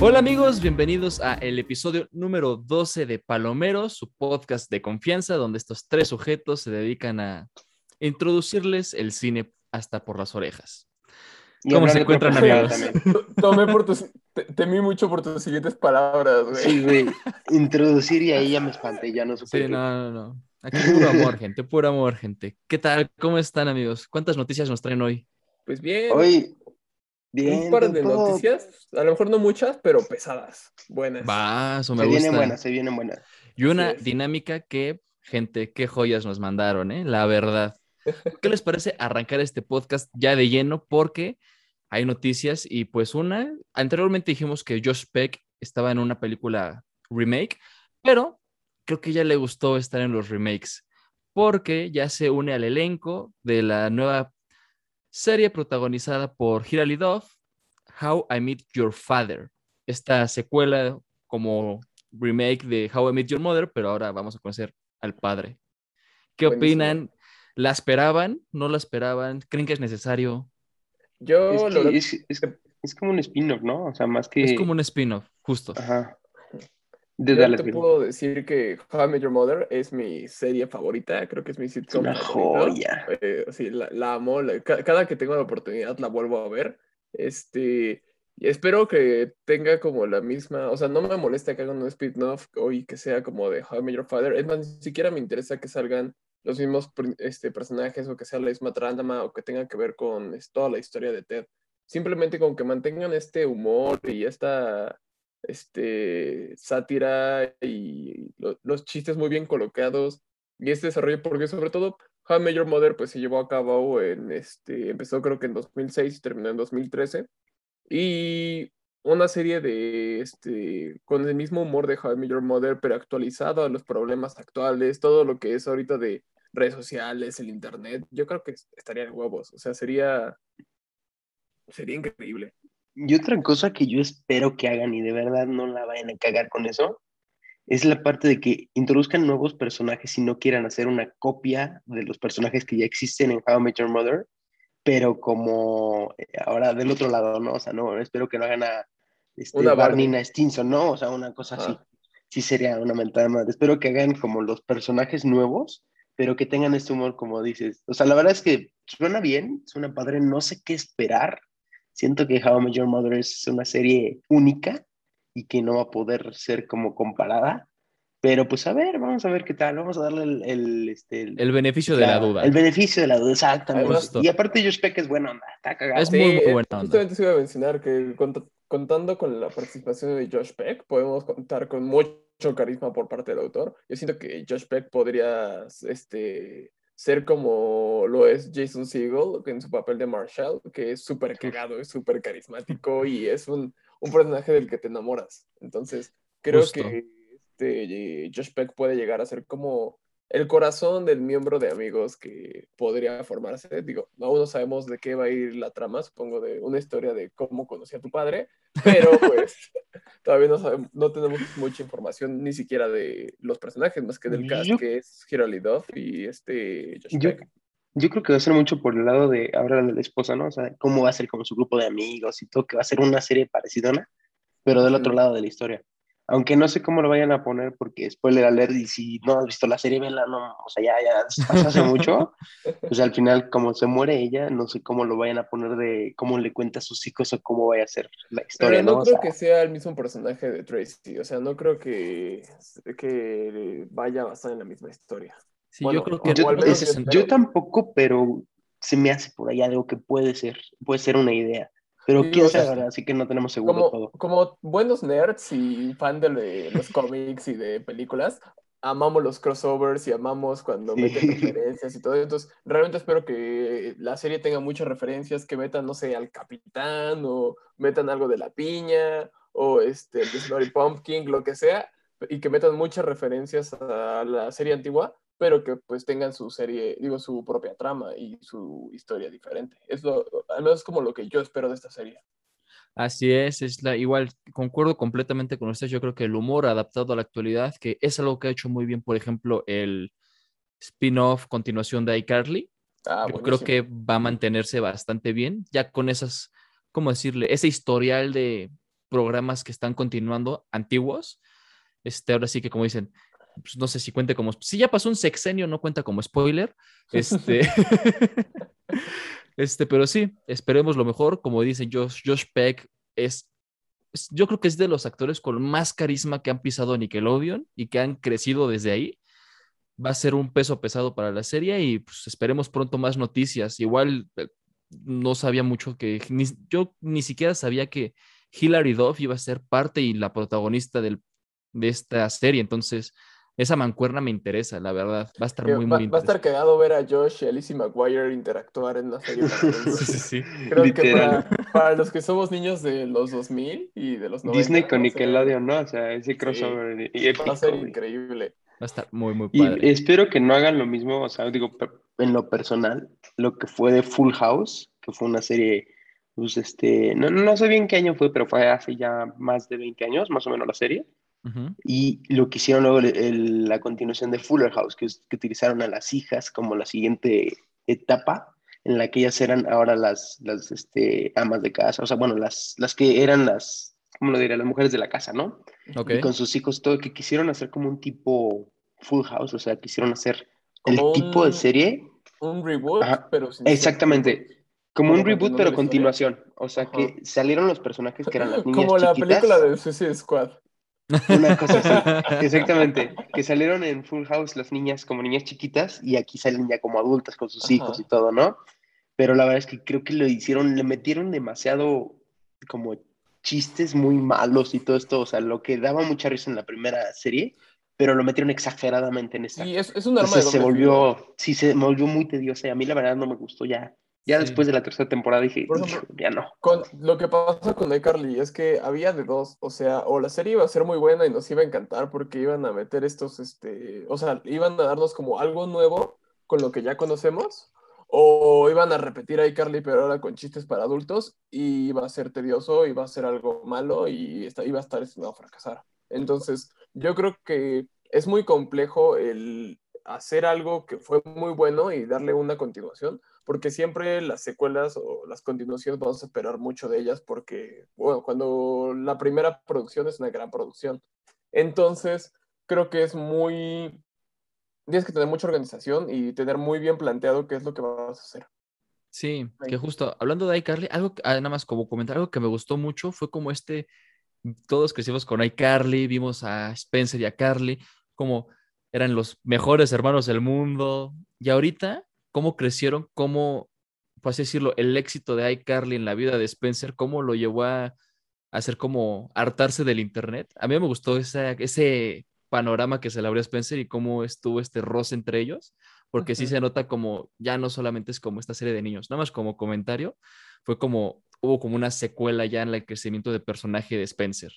Hola amigos, bienvenidos a el episodio número 12 de Palomeros, su podcast de confianza donde estos tres sujetos se dedican a introducirles el cine hasta por las orejas. Y ¿Cómo se encuentran amigos? Tomé por tus, te- temí mucho por tus siguientes palabras, güey. Sí, güey. Introducir y ahí ya me espanté, ya no supe. Sí, no, no, no. Aquí puro amor, gente, puro amor, gente. ¿Qué tal? ¿Cómo están amigos? ¿Cuántas noticias nos traen hoy? Pues bien, Hoy, bien. un par de noticias, a lo mejor no muchas, pero pesadas, buenas. Va, eso me Se gusta. vienen buenas, se vienen buenas. Y una dinámica que, gente, qué joyas nos mandaron, ¿eh? La verdad. ¿Qué les parece arrancar este podcast ya de lleno? Porque hay noticias y pues una, anteriormente dijimos que Josh Peck estaba en una película remake, pero creo que ya le gustó estar en los remakes porque ya se une al elenco de la nueva serie protagonizada por Hilary Duff, How I Met Your Father. Esta secuela como remake de How I Met Your Mother, pero ahora vamos a conocer al padre. ¿Qué Buenísimo. opinan? ¿La esperaban? ¿No la esperaban? ¿Creen que es necesario? Yo, Es, lo- es, es- es como un spin-off, ¿no? O sea, más que. Es como un spin-off, justo. Ajá. De yo te puedo decir que How I Met Your Mother es mi serie favorita, creo que es mi sitcom una joya. Eh, sí, la, la amo, la- ca- cada que tengo la oportunidad la vuelvo a ver. Este, y espero que tenga como la misma, o sea, no me molesta que hagan un spin-off hoy que sea como de How I Met Your Father. Es más, ni siquiera me interesa que salgan los mismos este, personajes o que sea la misma trama o que tenga que ver con toda la historia de Ted. Simplemente con que mantengan este humor y esta este, sátira y lo- los chistes muy bien colocados y este desarrollo, porque sobre todo How Your Mother pues se llevó a cabo en, este, empezó creo que en 2006 y terminó en 2013 y una serie de, este, con el mismo humor de How Your Mother, pero actualizado a los problemas actuales, todo lo que es ahorita de redes sociales, el internet, yo creo que estaría de huevos, o sea, sería, sería increíble. Y otra cosa que yo espero que hagan y de verdad no la vayan a cagar con eso, es la parte de que introduzcan nuevos personajes y no quieran hacer una copia de los personajes que ya existen en How I Met Your Mother, pero como eh, ahora del otro lado, ¿no? O sea, no, espero que no hagan a este, Una Barney. Stinson, ¿no? O sea, una cosa así. Ah. Sí sería una mentada madre. Espero que hagan como los personajes nuevos, pero que tengan este humor, como dices. O sea, la verdad es que suena bien, suena padre, no sé qué esperar. Siento que How I Met Your Mother es una serie única y que no va a poder ser como comparada. Pero pues a ver, vamos a ver qué tal. Vamos a darle el, el, este, el- El beneficio de la la- duda. El beneficio de la duda, exactamente. Y aparte Josh Peck es buena onda, está cagado. Es muy, muy buena onda. Justamente se iba a mencionar que cont- contando con la participación de Josh Peck, podemos contar con mucho carisma por parte del autor. Yo siento que Josh Peck podría este, ser como lo es Jason Segel en su papel de Marshall, que es súper cagado, es súper carismático y es un, un personaje del que te enamoras. Entonces, creo Justo. que este, Josh Peck puede llegar a ser como el corazón del miembro de amigos que podría formarse. Digo, aún no sabemos de qué va a ir la trama, supongo de una historia de cómo conocí a tu padre, pero pues todavía no, sabemos, no tenemos mucha información ni siquiera de los personajes, más que del cast, Yo- que es Hilary Duff y este Josh Yo, yo creo que va a ser mucho por el lado de ahora de la esposa, ¿no? O sea, cómo va a ser como su grupo de amigos y todo, que va a ser una serie parecida, pero del otro lado de la historia. Aunque no sé cómo lo vayan a poner, porque spoiler alert, y si no has visto la serie, vela, no, o sea, ya, ya pasó hace mucho. Pues al final, como se muere ella, no sé cómo lo vayan a poner de cómo le cuenta a sus hijos o cómo vaya a ser la historia, Pero no ¿no? O creo sea, que sea el mismo personaje de Tracy, o sea, no creo que, que vaya basado en la misma historia. Sí, bueno, yo creo o que yo, ese- yo tampoco, pero se me hace por ahí algo que puede ser, puede ser una idea. Pero quién o sea, así que no tenemos seguro como, todo. como buenos nerds y fan de los cómics y de películas, amamos los crossovers y amamos cuando Sí. meten referencias y todo. Entonces, realmente espero que la serie tenga muchas referencias, que metan, no sé, al capitán o metan algo de la piña o este, el Snorri Pumpkin, lo que sea, y que metan muchas referencias a la serie antigua, pero que pues tengan su serie, digo, su propia trama y su historia diferente. Es lo, al menos es como lo que yo espero de esta serie. Así es, es la, igual, concuerdo completamente con usted. Yo creo que el humor adaptado a la actualidad, que es algo que ha hecho muy bien, por ejemplo, el spin-off continuación de iCarly. Ah, Yo creo que va a mantenerse bastante bien, ya con esas, ¿cómo decirle? Ese historial de programas que están continuando antiguos. Este, ahora sí que como dicen, pues, no sé si cuente como, si ya pasó un sexenio, no cuenta como spoiler. Este, este, pero sí, esperemos lo mejor. Como dicen Josh, Josh Peck es, yo creo que es de los actores con más carisma que han pisado Nickelodeon y que han crecido desde ahí. Va a ser un peso pesado para la serie y pues, esperemos pronto más noticias. Igual eh, no sabía mucho que, yo ni siquiera sabía que Hilary Duff iba a ser parte y la protagonista del, de esta serie. Entonces, esa mancuerna me interesa, la verdad. Va a estar muy, muy Va a estar cagado ver a Josh y Alicia McGuire interactuar en la serie. sí, sí, sí. Creo que para, los que somos niños de los 2000 y de los 90. Disney con Nickelodeon, ¿no? O sea, ese crossover. y va a ser increíble. Va a estar muy, muy padre. Y espero que no hagan lo mismo, o sea, digo, en lo personal, lo que fue de Full House, que fue una serie, pues, este, no, no sé bien qué año fue, pero fue hace ya más de 20 años, más o menos la serie. Y lo que hicieron luego la continuación de Fuller House, que, que utilizaron a las hijas como la siguiente etapa en la que ellas eran ahora las, las este, amas de casa, o sea, bueno, las, las que eran las, ¿cómo lo diría? Las mujeres de la casa, ¿no? Y con sus hijos, todo, que quisieron hacer como un tipo Full House, o sea, quisieron hacer el tipo de serie. Un reboot, pero sin Exactamente. Como, un reboot, pero continuación. O sea, que salieron los personajes que eran las niñas Como la película de Suicide Squad. Una cosa así, exactamente. Que salieron en Full House las niñas como niñas chiquitas y aquí salen ya como adultas con sus hijos y todo, ¿no? Pero la verdad es que creo que lo hicieron, le metieron demasiado como chistes muy malos y todo esto, o sea, lo que daba mucha risa en la primera serie, pero lo metieron exageradamente en esta. Sí, es, es un arma de se volvió, sí, se volvió muy tediosa y a mí la verdad no me gustó ya. Ya después de la tercera temporada dije, ya no. Con, lo que pasa con iCarly es que había de dos, o sea, o la serie iba a ser muy buena y nos iba a encantar porque iban a meter estos, este, o sea, iban a darnos como algo nuevo con lo que ya conocemos, o iban a repetir iCarly pero ahora con chistes para adultos y iba a ser tedioso, iba a ser algo malo y iba a estar destinado a fracasar. Entonces, yo creo que es muy complejo el hacer algo que fue muy bueno y darle una continuación, porque siempre las secuelas o las continuaciones vamos a esperar mucho de ellas porque, bueno, cuando la primera producción es una gran producción. Entonces, creo que es muy... Tienes que tener mucha organización y tener muy bien planteado qué es lo que vas a hacer. Sí, que justo, hablando de iCarly, algo, ah, nada más como comentar, algo que me gustó mucho fue como este, todos crecimos con iCarly, vimos a Spencer y a Carly, como eran los mejores hermanos del mundo. Y ahorita, cómo crecieron, cómo, por así decirlo, el éxito de iCarly en la vida de Spencer, cómo lo llevó a hacer como hartarse del Internet. A mí me gustó ese panorama que se le abrió a Spencer y cómo estuvo este roce entre ellos, porque sí se nota como, ya no solamente es como esta serie de niños, nada más como comentario, fue como, hubo como una secuela ya en el crecimiento de personaje de Spencer.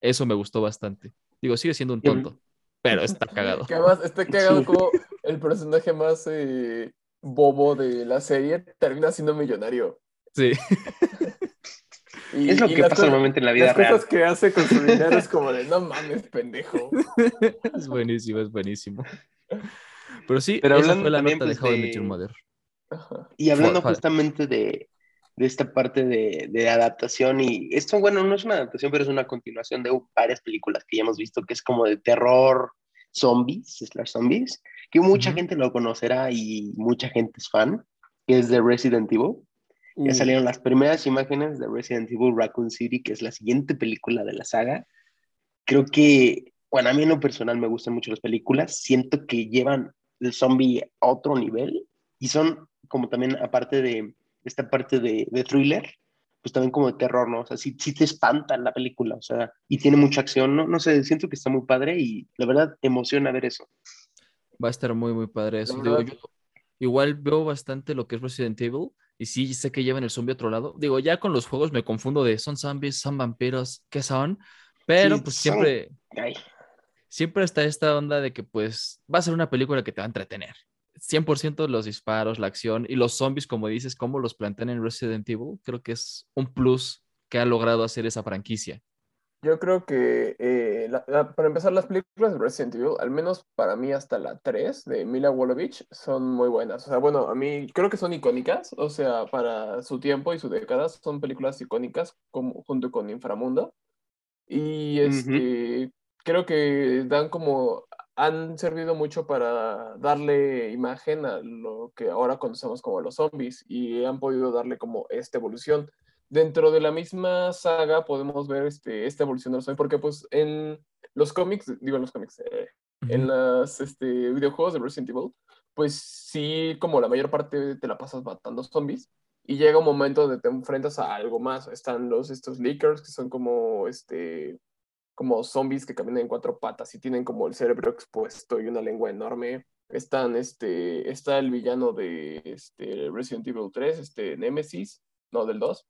Eso me gustó bastante. Digo, sigue siendo un tonto, pero está cagado. Que además está cagado como el personaje más eh, bobo de la serie termina siendo millonario. Sí. Y, es lo que pasa normalmente en la vida las real. Las cosas que hace con su dinero es como de, no mames, pendejo. Es buenísimo, es buenísimo. Pero sí, Pero esa fue la nota pues, de How I Mother. Y hablando justamente de, de esta parte de, de, adaptación y esto, bueno, no es una adaptación, pero es una continuación de varias películas que ya hemos visto, que es como de terror, zombies, slash zombies, que mucha gente lo conocerá y mucha gente es fan, que es de Resident Evil. Ya salieron las primeras imágenes de Resident Evil Raccoon City, que es la siguiente película de la saga. Creo que, bueno, a mí en lo personal me gustan mucho las películas, siento que llevan el zombie a otro nivel y son como también aparte de esta parte de, de thriller, pues también como de terror, ¿no? O sea, sí, te espanta la película, o sea, y tiene mucha acción, ¿no? No sé, siento que está muy padre y la verdad emociona ver eso. Va a estar muy, muy padre eso. Digo, yo igual veo bastante lo que es Resident Evil y sí sé que llevan el zombie a otro lado. Digo, ya con los juegos me confundo de son zombies, son vampiros, ¿qué son? Pero pues siempre... Siempre está esta onda de que pues va a ser una película que te va a entretener. 100% los disparos, la acción y los zombies, como dices, cómo los plantean en Resident Evil, creo que es un plus que ha logrado hacer esa franquicia. Yo creo que, eh, para empezar, las películas de Resident Evil, al menos para mí hasta la 3 de Mila Wolovich, son muy buenas. O sea, bueno, a mí creo que son icónicas, o sea, para su tiempo y su década, son películas icónicas como, junto con Inframundo. Y este, creo que dan como, han servido mucho para darle imagen a lo que ahora conocemos como los zombies y han podido darle como esta evolución. Dentro de la misma saga podemos ver este, esta evolución de los zombies, porque pues en los cómics, digo en los cómics, eh, en los este, videojuegos de Resident Evil, pues sí, como la mayor parte te la pasas matando zombies, y llega un momento donde te enfrentas a algo más. Están los, estos leakers, que son como, este, como zombies que caminan en cuatro patas y tienen como el cerebro expuesto y una lengua enorme. Están, este, está el villano de este, Resident Evil 3, este, Nemesis, no, del 2.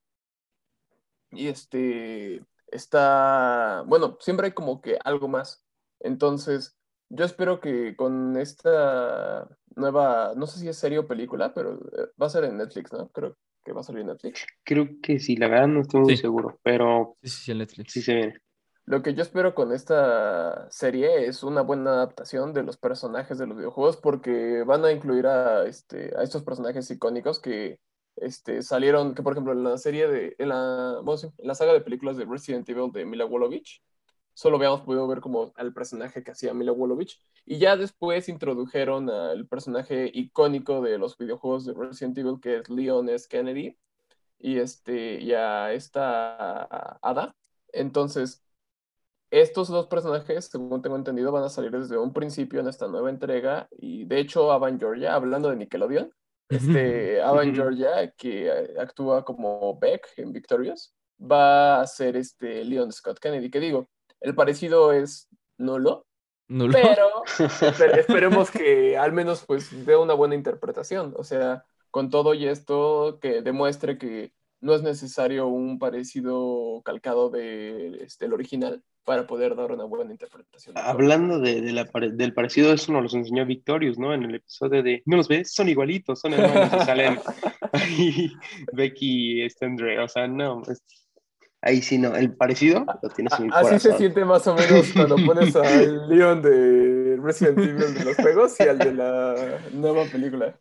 Y este, está, bueno, siempre hay como que algo más. Entonces, yo espero que con esta nueva, no sé si es serie o película, pero eh, va a ser en Netflix, ¿no? Creo que va a salir en Netflix. Creo que sí, la verdad no estoy muy seguro, pero sí, sí, en Netflix. Sí se viene. Lo que yo espero con esta serie es una buena adaptación de los personajes de los videojuegos porque van a incluir a, este, a estos personajes icónicos que este, salieron, que por ejemplo en la serie de, en la, en la saga de películas de Resident Evil de Mila Wolovich, solo habíamos podido ver como al personaje que hacía Mila Wolovich. Y ya después introdujeron al personaje icónico de los videojuegos de Resident Evil, que es Leon S. Kennedy, y, este, y a esta Ada. Entonces, estos dos personajes, según tengo entendido, van a salir desde un principio en esta nueva entrega. Y de hecho, Avan Georgia, hablando de Nickelodeon, este, Avan Georgia, que actúa como Beck en Victorious, va a ser este Leon Scott Kennedy, que digo, el parecido es nulo, pero esperemos que al menos pues dé una buena interpretación, o sea, con todo y esto que demuestre que no es necesario un parecido calcado de, este, el original para poder dar una buena interpretación. Hablando de, la, del parecido, eso nos los enseñó Victorious, ¿no? En el episodio de, ¿no los ves? Son igualitos, son hermanos, y salen ahí Becky y este Andre, o sea, no, Ahí sí no, el parecido lo tienes en mi Así se siente más o menos cuando pones al Leon de Resident Evil de los juegos y al de la nueva película.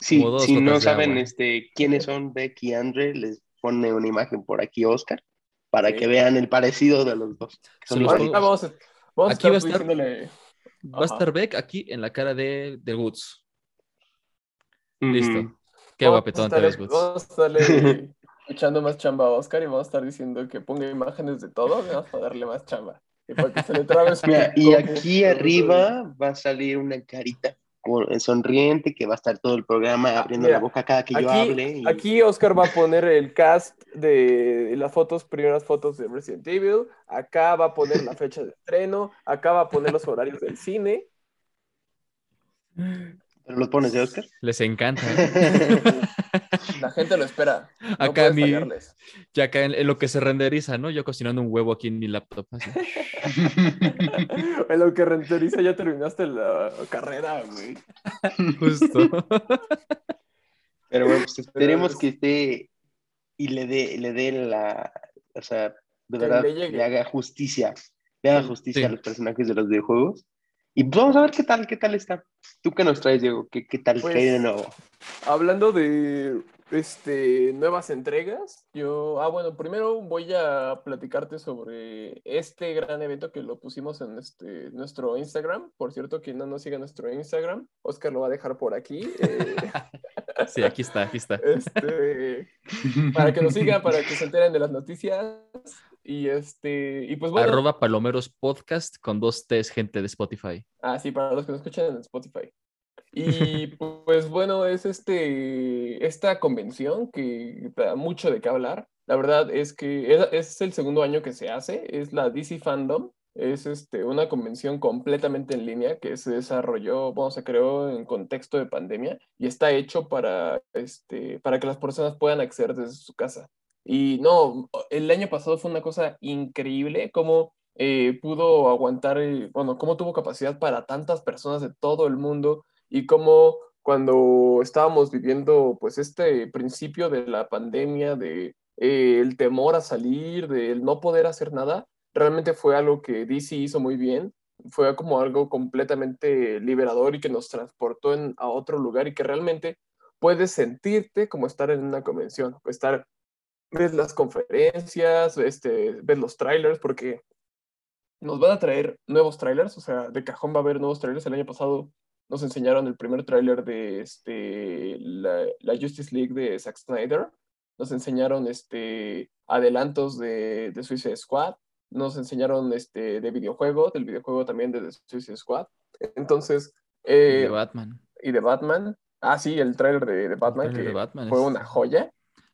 Sí, si no saben este, quiénes son Beck y Andre, les pone una imagen por aquí Oscar para que vean el parecido de los dos. vamos, vamos aquí va a estar, va a estar Beck aquí en la cara de, de Woods. Listo. Qué guapetón te ves, Woods. Vamos a darle echando más chamba a Oscar y vamos a estar diciendo que ponga imágenes de todo, vamos a darle más chamba. Y, y aquí arriba va a salir una carita sonriente que va a estar todo el programa abriendo la boca cada que yo hable. Aquí Oscar va a poner el cast de las fotos, primeras fotos de Resident Evil. Acá va a poner la fecha de estreno. Acá va a poner los horarios del cine. ¿Pero los pones de Oscar? Les encanta. ¿eh? La gente lo espera. acá mi, ya acá en, lo que se renderiza, ¿no? Yo cocinando un huevo aquí en mi laptop. en lo que renderiza ya terminaste la carrera, güey. Justo. Pero bueno, pues esperemos que esté y le dé, le dé la, o sea, de verdad, le, haga justicia, le haga justicia a los personajes de los videojuegos y pues vamos a ver qué tal, qué tal está. ¿Tú qué nos traes, Diego? ¿Qué, qué tal? Pues, ¿Qué hay de nuevo? Hablando de este, nuevas entregas, yo, ah, bueno, primero voy a platicarte sobre este gran evento que lo pusimos en este, nuestro Instagram. Por cierto, quien no nos siga en nuestro Instagram, Oscar lo va a dejar por aquí. Eh. sí, aquí está, aquí está. Este, para que nos sigan, para que se enteren de las noticias. Y este, y pues bueno. Arroba Palomeros Podcast con dos T's, gente de Spotify. Ah, sí, para los que nos escuchan en Spotify. Y pues bueno, es este, esta convención que da mucho de qué hablar. La verdad es que es, es el segundo año que se hace, es la DC Fandom. Es este, una convención completamente en línea que se desarrolló, bueno, se creó en contexto de pandemia y está hecho para, este, para que las personas puedan acceder desde su casa. Y no, el año pasado fue una cosa increíble, cómo eh, pudo aguantar, eh, bueno, cómo tuvo capacidad para tantas personas de todo el mundo y cómo cuando estábamos viviendo pues este principio de la pandemia, de eh, el temor a salir, del no poder hacer nada, realmente fue algo que DC hizo muy bien, fue como algo completamente liberador y que nos transportó a otro lugar y que realmente puedes sentirte como estar en una convención, estar ves las conferencias, este, ves los trailers, porque nos van a traer nuevos trailers, o sea, de cajón va a haber nuevos trailers. El año pasado nos enseñaron el primer trailer de este, la, la Justice League de Zack Snyder, nos enseñaron este, adelantos de, de Suicide Squad, nos enseñaron este, de videojuego, del videojuego también de The Suicide Squad. Entonces... Eh, de Batman. Y de Batman. Ah, sí, el trailer de, de Batman, que de Batman fue es- una joya.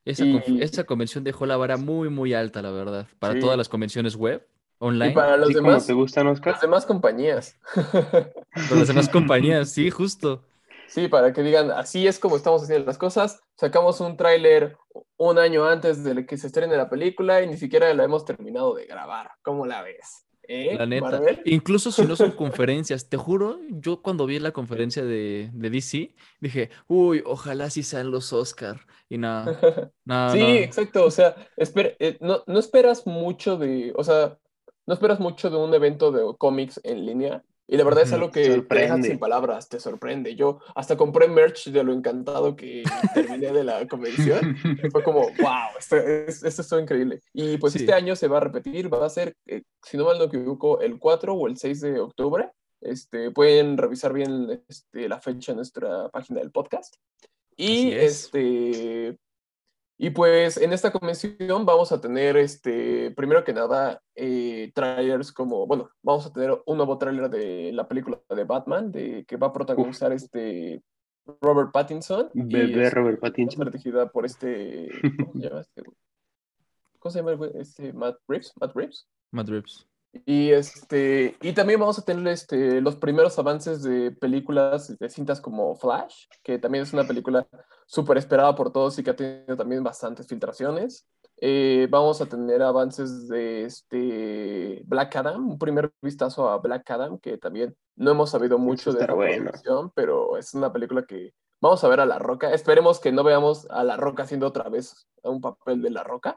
Esa, Y- esa convención dejó la vara muy, muy alta, la verdad. Para Sí. todas las convenciones web, online, Y para los ¿Sí como demás, te gustan, Oscar? las demás compañías. para las demás compañías, sí, justo. Sí, para que digan, así es como estamos haciendo las cosas. Sacamos un tráiler un año antes de que se estrene la película y ni siquiera la hemos terminado de grabar. ¿Cómo la ves? ¿Eh, La neta. Marvel? Incluso si no son conferencias, te juro, yo cuando vi la conferencia de, de DC, dije, uy, ojalá sí sean los Oscar. Y nada, nada, Sí, exacto. O sea, esper- eh, no, no esperas mucho de, o sea, no esperas mucho de un evento de cómics en línea. Y la verdad es algo que te deja sorprende. sin palabras, te sorprende. Yo hasta compré merch de lo encantado que terminé de la convención. Fue como, wow, esto, es- esto estuvo increíble. Y pues Sí. este año se va a repetir, va a ser, eh, si no mal no equivoco, el 4 o el 6 de octubre. Este, pueden revisar bien este, la fecha en nuestra página del podcast. Y es. este. Y pues en esta convención vamos a tener, este, primero que nada, eh, trailers como, bueno, vamos a tener un nuevo trailer de la película de Batman, de, que va a protagonizar este Robert Pattinson. y Bebé es- Robert Pattinson. dirigida por este, ¿cómo se llama este güey? ¿Cómo se llama el güey? Este, Matt Reeves, Matt Reeves. Matt Reeves. Y este, y también vamos a tener este, los primeros avances de películas de cintas como Flash, que también es una película súper esperada por todos y que ha tenido también bastantes filtraciones. Eh, vamos a tener avances de este Black Adam, un primer vistazo a Black Adam, que también no hemos sabido mucho de la bueno. producción, pero es una película que vamos a ver a La Roca. Esperemos que no veamos a La Roca haciendo otra vez un papel de La Roca.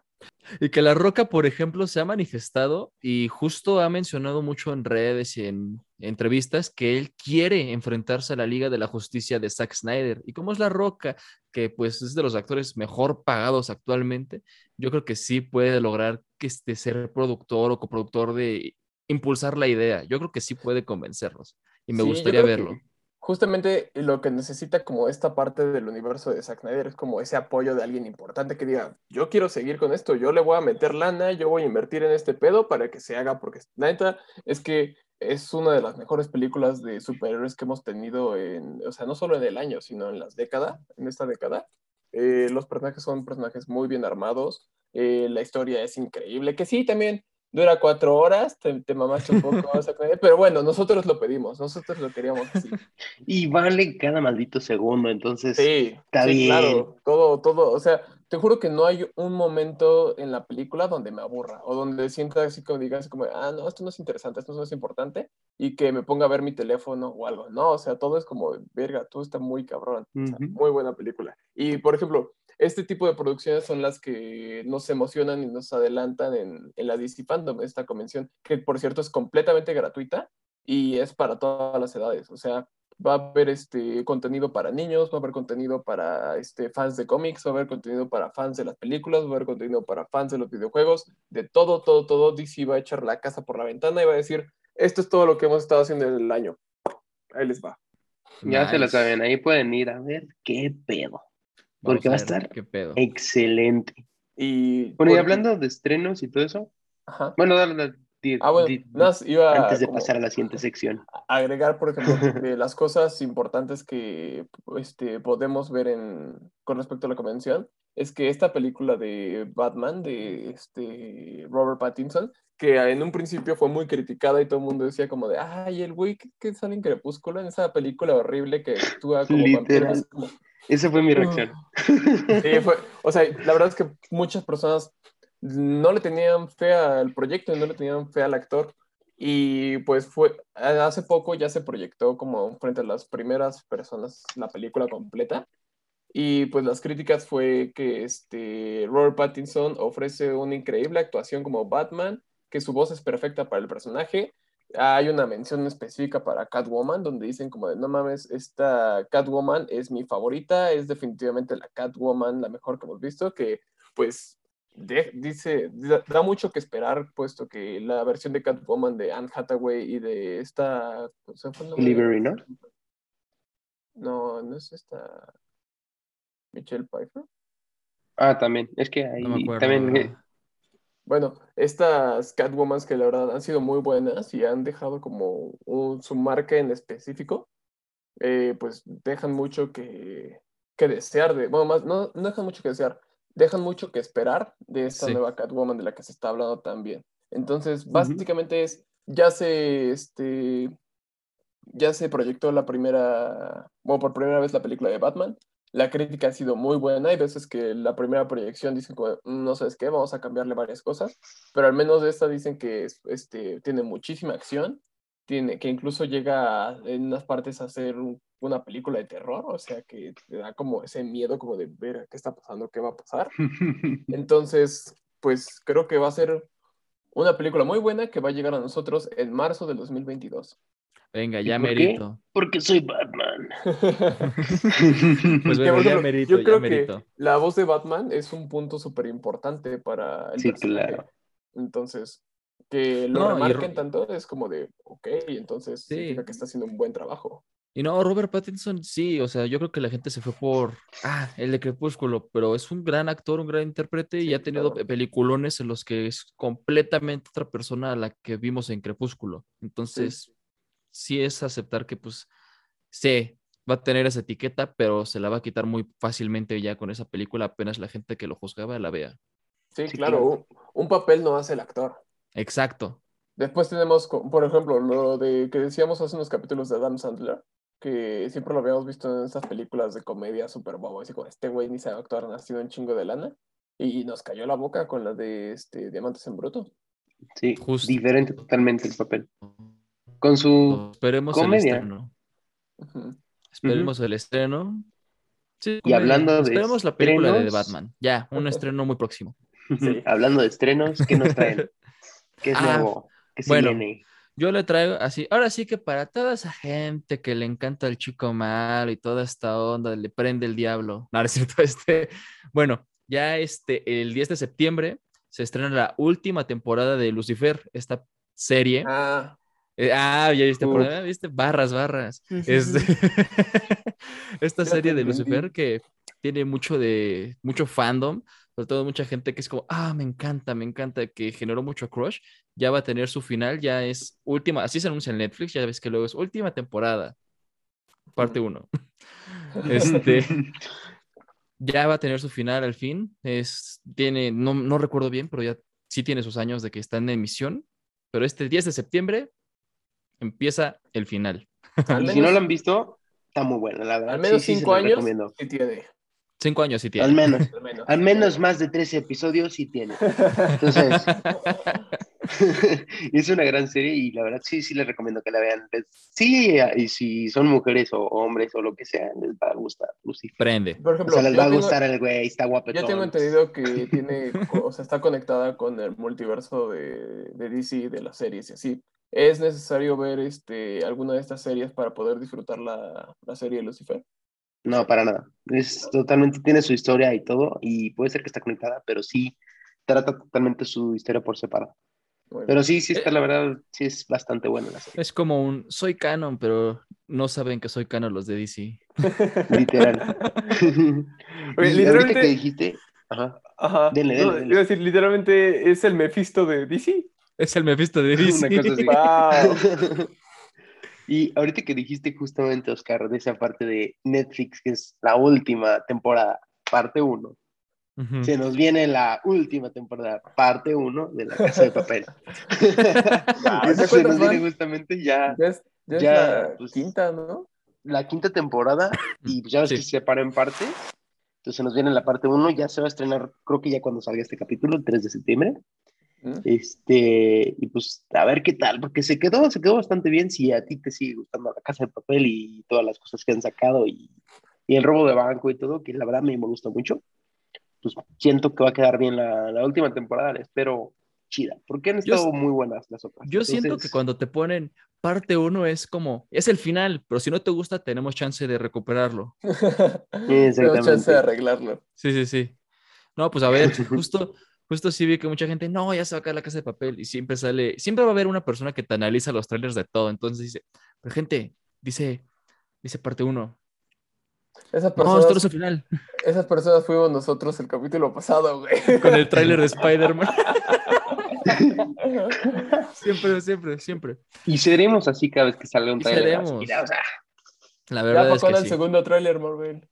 Y que La Roca, por ejemplo, se ha manifestado y justo ha mencionado mucho en redes y en entrevistas que él quiere enfrentarse a la Liga de la Justicia de Zack Snyder. Y como es La Roca, que pues es de los actores mejor pagados actualmente, yo creo que sí puede lograr que este, ser productor o coproductor de impulsar la idea. Yo creo que sí puede convencerlos y me Sí, gustaría que verlo. Justamente lo que necesita como esta parte del universo de Zack Snyder es como ese apoyo de alguien importante que diga, yo quiero seguir con esto, yo le voy a meter lana, yo voy a invertir en este pedo para que se haga, porque la neta es que es una de las mejores películas de superhéroes que hemos tenido en, o sea, no solo en el año, sino en las décadas, en esta década. Eh, los personajes son personajes muy bien armados, eh, la historia es increíble, que sí, también dura cuatro horas, te, te mamaste un poco, Zack Snyder, pero bueno, nosotros lo pedimos, nosotros lo queríamos así. Y vale cada maldito segundo, entonces Sí, Está sí, bien. claro, todo, todo, o sea, te juro que no hay un momento en la película donde me aburra o donde sienta así como digas como, ah, no, esto no es interesante, esto no es importante y que me ponga a ver mi teléfono o algo, no, o sea, todo es como, verga, todo está muy cabrón, o sea, muy buena película. Y, por ejemplo, este tipo de producciones son las que nos emocionan y nos adelantan en, en la DC Fandom, esta convención, que por cierto es completamente gratuita y es para todas las edades, o sea, va a haber este contenido para niños, va a haber contenido para este, fans de cómics, va a haber contenido para fans de las películas, va a haber contenido para fans de los videojuegos, de todo, todo, todo. DC va a echar la casa por la ventana y va a decir, esto es todo lo que hemos estado haciendo en el año. Ahí les va. ya se la Nice. saben, ahí pueden ir a ver qué pedo. Porque va a estar ¿Qué pedo? Excelente. Y, Bueno, y hablando de estrenos y todo eso, Ajá. bueno, dale, dale, di- Ah, bueno, di- más iba antes de como- pasar a la siguiente sección. agregar, por ejemplo, de las cosas importantes que este, podemos ver en, con respecto a la convención, es que esta película de Batman, de este, Robert Pattinson, que en un principio fue muy criticada y todo el mundo decía como de, ay, el güey que, que sale en Crepúsculo, en esa película horrible que actúa como vampiro", Literal. es como, Esa fue mi reacción. Sí, fue, o sea, la verdad es que muchas personas no le tenían fe al proyecto y no le tenían fe al actor. Y pues fue, hace poco ya se proyectó como frente a las primeras personas la película completa. Y pues las críticas fue que este Robert Pattinson ofrece una increíble actuación como Batman, que su voz es perfecta para el personaje. Hay una mención específica para Catwoman, donde dicen como de, no mames, esta Catwoman es mi favorita, es definitivamente la Catwoman, la mejor que hemos visto, que pues de- dice, da, da mucho que esperar, puesto que la versión de Catwoman de Anne Hathaway y de esta... ¿se fue el nombre? Delivery, ¿no? No, no es esta... Michelle Pfeiffer. Ah, también. Es que ahí No me acuerdo. también. Bueno, estas Catwomans que la verdad han sido muy buenas y han dejado como un- su marca en específico, eh, pues dejan mucho que, que desear de, bueno, más, no, no dejan mucho que desear, dejan mucho que esperar de esta Sí. nueva Catwoman de la que se está hablando también. Entonces, básicamente es, ya se, este, ya se proyectó la primera, bueno, por primera vez la película de Batman. La crítica ha sido muy buena. Hay veces que la primera proyección dicen "Mm, no sabes qué, vamos a cambiarle varias cosas, pero al menos de esta dicen que es- este, tiene muchísima acción, tiene, que incluso llega a- en unas partes a ser un- una película de terror, o sea que te da como ese miedo como de ver qué está pasando, qué va a pasar. Entonces, pues creo que va a ser una película muy buena que va a llegar a nosotros en marzo del 2022. Venga, ¿Y ya por qué? merito. Porque soy Batman. Pues bueno, ya merito, yo ya creo merito. que la voz de Batman es un punto súper importante para el Sí, personaje. claro. Entonces, que lo No, remarquen tanto es como de, ok, entonces Sí. significa que está haciendo un buen trabajo. Y no, Robert Pattinson, sí, o sea, yo creo que la gente se fue por, ah, el de Crepúsculo, pero es un gran actor, un gran intérprete y ha tenido claro. pe- peliculones en los que es completamente otra persona a la que vimos en Crepúsculo. Entonces, sí, es aceptar que, pues, sí, va a tener esa etiqueta, pero se la va a quitar muy fácilmente ya con esa película, apenas la gente que lo juzgaba la vea. Sí, Sí, claro. Un, un papel no hace el actor. Exacto. Después tenemos, por ejemplo, lo de que decíamos hace unos capítulos de Adam Sandler, que siempre lo habíamos visto en estas películas de comedia súper bobo, así como este güey ni sabe actuar, nacido en chingo de lana, y nos cayó la boca con la de este, Diamantes en Bruto. Sí, Justo. diferente totalmente el papel. Con su Esperemos comedia. el estreno. Esperemos el estreno. Sí, Y hablando de Esperemos la película de The estrenos. Batman. Ya, un estreno muy próximo. Sí. hablando de estrenos, ¿qué nos traen? ¿Qué es Ah, nuevo? ¿Qué se bueno. viene? Yo le traigo así, ahora sí que para toda esa gente que le encanta el chico malo y toda esta onda, le prende el diablo. No, no es cierto, este, bueno, ya este, el 10 de septiembre se estrena la última temporada de Lucifer, esta serie. Ah, Eh, ah, ya viste, por ahí, viste, barras, barras. Este, esta serie de. Lucifer que tiene mucho de, mucho fandom, sobre todo mucha gente que es como, ah, me encanta, me encanta, que generó mucho crush, ya va a tener su final, ya es última, así se anuncia en Netflix, ya ves que luego es última temporada, parte 1. Este, ya va a tener su final al fin, es, tiene, no, no recuerdo bien, pero ya sí tiene sus años de que está en emisión, pero este 10 de septiembre empieza el final. al Y si menos- no lo han visto, está muy buena, la verdad. al menos Sí, cinco años recomiendo. sí tiene. Cinco años sí Al tiene. menos. Al menos. Al menos más de 13 episodios sí tiene. Entonces, es una gran serie y la verdad sí, sí les recomiendo que la vean. Sí, y si son mujeres o hombres o lo que sea, les va a gustar Lucifer. Prende. Por O ejemplo, sea, les va a tengo- gustar el güey, está guapetón. Yo tengo entendido que tiene, o sea, está conectada con el multiverso de, de DC, de las series y así. ¿Es necesario ver este, alguna de estas series para poder disfrutar la, la serie de Lucifer? No, para nada. Es totalmente, tiene su historia y todo, y puede ser que está conectada, pero sí trata totalmente su historia por separado. Pero sí, sí está, la verdad, sí es bastante buena la serie. Es como un soy canon, pero no saben que soy canon los de DC. Literal. Oye, y literalmente- que dijiste, ajá, Ajá. Dele, dele, No, dele. Iba a decir, literalmente es el Mephisto de DC. Es el Mephisto de DC. una cosa así. Wow. Y ahorita que dijiste justamente, Oscar, de esa parte de Netflix, que es la última temporada, parte 1, Ujú. se nos viene la última temporada, parte 1 de La Casa de Papel. Ah, Eso ¿te se nos viene justamente ya Ya es, ya Ya, la pues, quinta, ¿no? la quinta temporada y ya ves Sí. que se separa en partes. Entonces nos viene la parte 1, ya se va a estrenar, creo que ya cuando salga este capítulo, el 3 de septiembre. ¿Mm? Este, y pues a ver qué tal, porque se quedó, se quedó bastante bien si a ti te sigue gustando la casa de papel y todas las cosas que han sacado y, y el robo de banco y todo, que la verdad a mí me gusta mucho. Pues siento que va a quedar bien la, la última temporada, la espero chida, porque han estado muy buenas las otras. Yo siento que cuando te ponen parte uno es como, es el final, pero si no te gusta, tenemos chance de recuperarlo. Tenemos chance de arreglarlo. Sí, sí, sí. No, pues a ver, justo, justo sí vi que mucha gente, no, ya se va a caer la casa de papel. Y siempre sale, siempre va a haber una persona que te analiza los trailers de todo. Entonces dice, pero gente, dice, dice parte uno. Esas No, personas, esto no es el final. esas personas fuimos nosotros el capítulo pasado, güey. Con el tráiler de Spider-Man. siempre, siempre, siempre. Y seremos así cada vez que salga un Y trailer. seremos. así, o sea, La Ya verdad es pasó que el sí. segundo tráiler, Marvel.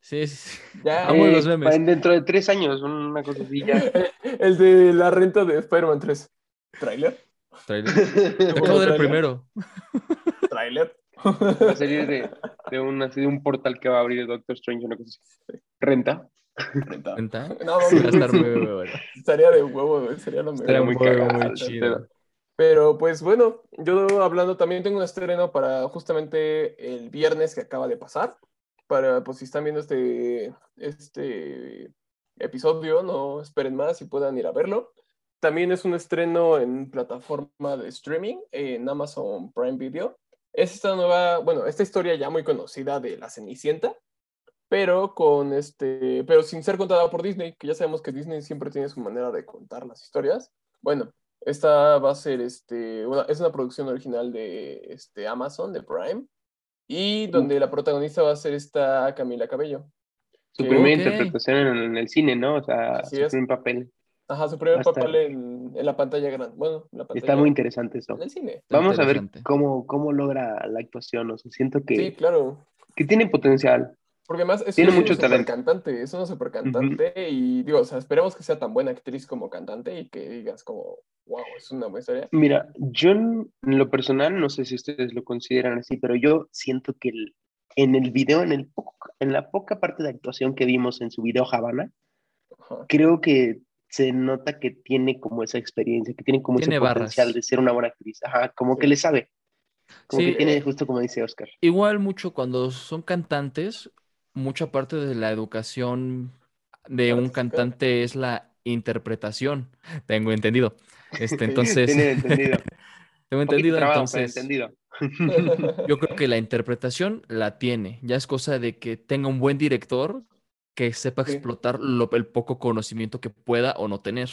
Sí, sí. Ya. Amo eh, los memes. Dentro de tres años, una cosa así ya. El de la renta de Spider-Man 3. ¿Tráiler? Tráiler. Acabo de ver el tráiler? primero. ¿Tráiler? La serie de, de, un, así de un portal que va a abrir Doctor Strange, una cosa así. Renta. Renta. ¿Cuenta? No, Sí, va a estar muy, bueno. estaría de huevo, güey, sería lo Estaría mejor. muy muy, cagado. muy chido. Pero pues bueno, yo hablando también tengo un estreno para justamente el viernes que acaba de pasar. Para pues si están viendo este, este episodio, no esperen más y puedan ir a verlo. También es un estreno en plataforma de streaming en Amazon Prime Video. Es esta nueva, bueno, esta historia ya muy conocida de La Cenicienta, pero con este, pero sin ser contada por Disney, que ya sabemos que Disney siempre tiene su manera de contar las historias. Bueno, esta va a ser este, es una producción original de este, Amazon, de Prime, y donde la protagonista va a ser esta Camila Cabello. Su Sí, primera ok. interpretación en, en el cine, ¿no? O sea, Así su es. primer papel. Ajá, su primer papel en, en la pantalla grande. Bueno, en la pantalla Está muy interesante eso. en el cine. Está Vamos a ver cómo, cómo logra la actuación. O sea, siento que, Sí, claro. que tiene potencial. Porque además es Tiene una mucho super talento. cantante, es una super cantante y digo, o sea, esperemos que sea tan buena actriz como cantante y que digas como, wow, es una buena historia. Mira, yo en lo personal, no sé si ustedes lo consideran así, pero yo siento que el- en el video, en, el poco- en la poca parte de actuación que vimos en su video Havana, Ajá. creo que se nota que tiene como esa experiencia, que tiene como Tiene ese barras. potencial de ser una buena actriz. Ajá, como Sí. que le sabe. Como Sí, que tiene, eh, justo como dice Oscar. Igual mucho cuando son cantantes, mucha parte de la educación de un cantante es la interpretación. Tengo entendido. Este, entonces, Tiene entendido. tengo entendido, trabado, pero entonces, entendido. yo creo que la interpretación la tiene. Ya es cosa de que tenga un buen director que sepa Sí. explotar lo- el poco conocimiento que pueda o no tener.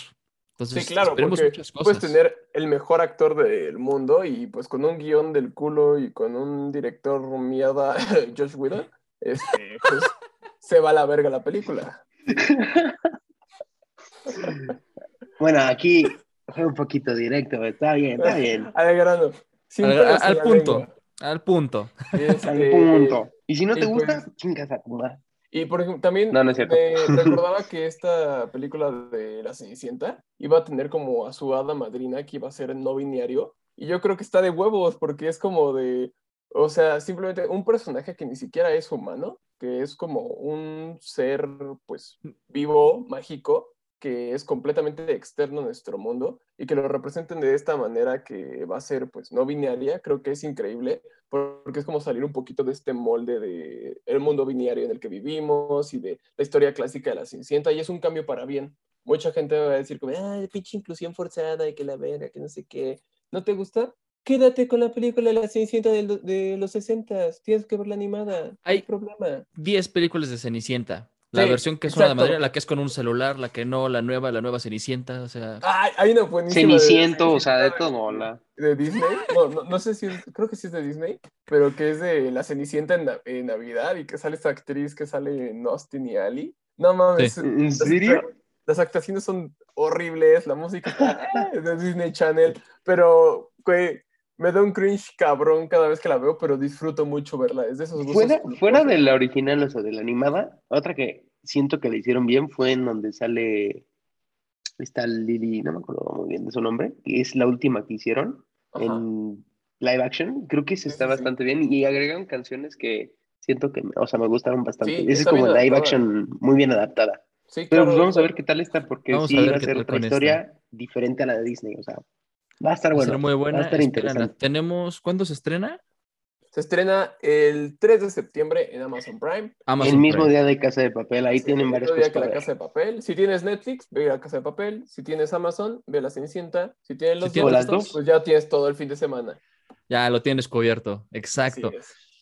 Entonces, Sí, claro, esperemos porque muchas puedes cosas. tener el mejor actor del mundo y pues con un guion del culo y con un director mierda, Josh Whedon, este, pues se va a la verga la película. Bueno, aquí fue un poquito directo, está bien, está bien. Al grano. Al, pelos al- punto, lengua. al punto. Al Este, punto. Y si no te gusta, pues- chingas a tu madre. Y por ejemplo, también No, no es cierto. me recordaba que esta película de La Cenicienta iba a tener como a su hada madrina que iba a ser no binario. Y yo creo que está de huevos porque es como de, o sea, simplemente un personaje que ni siquiera es humano, que es como un ser pues vivo, mágico, que es completamente externo a nuestro mundo y que lo representen de esta manera que va a ser pues no binaria, creo que es increíble porque es como salir un poquito de este molde de el mundo binario en el que vivimos y de la historia clásica de la Cenicienta y es un cambio para bien. Mucha gente va a decir como, ay, pinche inclusión forzada y que la verga, que no sé qué. ¿No te gusta? Quédate con la película de la Cenicienta del- de, los 60 tienes que ver la animada, hay Ay. problema. 10 películas de Cenicienta. La Sí, versión que es una de. Madrid, la que es con un celular, la que no, la nueva, la nueva Cenicienta, o sea, Ay, hay una buenísima de Ceniciento, o sea, de todo. La... de Disney, no, no, no sé si es, creo que sí es de Disney, pero que es de La Cenicienta en, Na- en Navidad y que sale esta actriz que sale en Austin y Ali. No mames, Sí. ¿En las- serio? Las actuaciones son horribles, la música está eh, de Disney Channel, pero güey, me da un cringe cabrón cada vez que la veo, pero disfruto mucho verla. Es de esos gustos Fuera, fuera de la original, o sea, de la animada, otra que siento que le hicieron bien fue en donde sale esta Lily, no me acuerdo muy bien de su nombre, que es la última que hicieron Ajá. en live action. Creo que se está sí, sí. bastante bien y agregan canciones que siento que, o sea, me gustaron bastante. Sí, Esa es está como live action muy bien adaptada. Sí, Pero claro, pues vamos a está- ver qué tal está, porque Vamos sí a ver va a ser otra con esta. historia diferente a la de Disney, o sea, va a estar va a bueno. ser muy buena. Va a estar interesante. Tenemos, ¿cuándo se estrena? Se estrena el 3 de septiembre en Amazon Prime. Amazon El mismo Prime. día de Casa de Papel, ahí Sí, tienen el varias mismo día cosas. que la. Casa de Papel. Si tienes Netflix, ve a la Casa de Papel. Si tienes Amazon, ve a la Cenicienta. Si tienes los tienes las dos, dos. pues ya tienes todo el fin de semana. Ya lo tienes cubierto, exacto.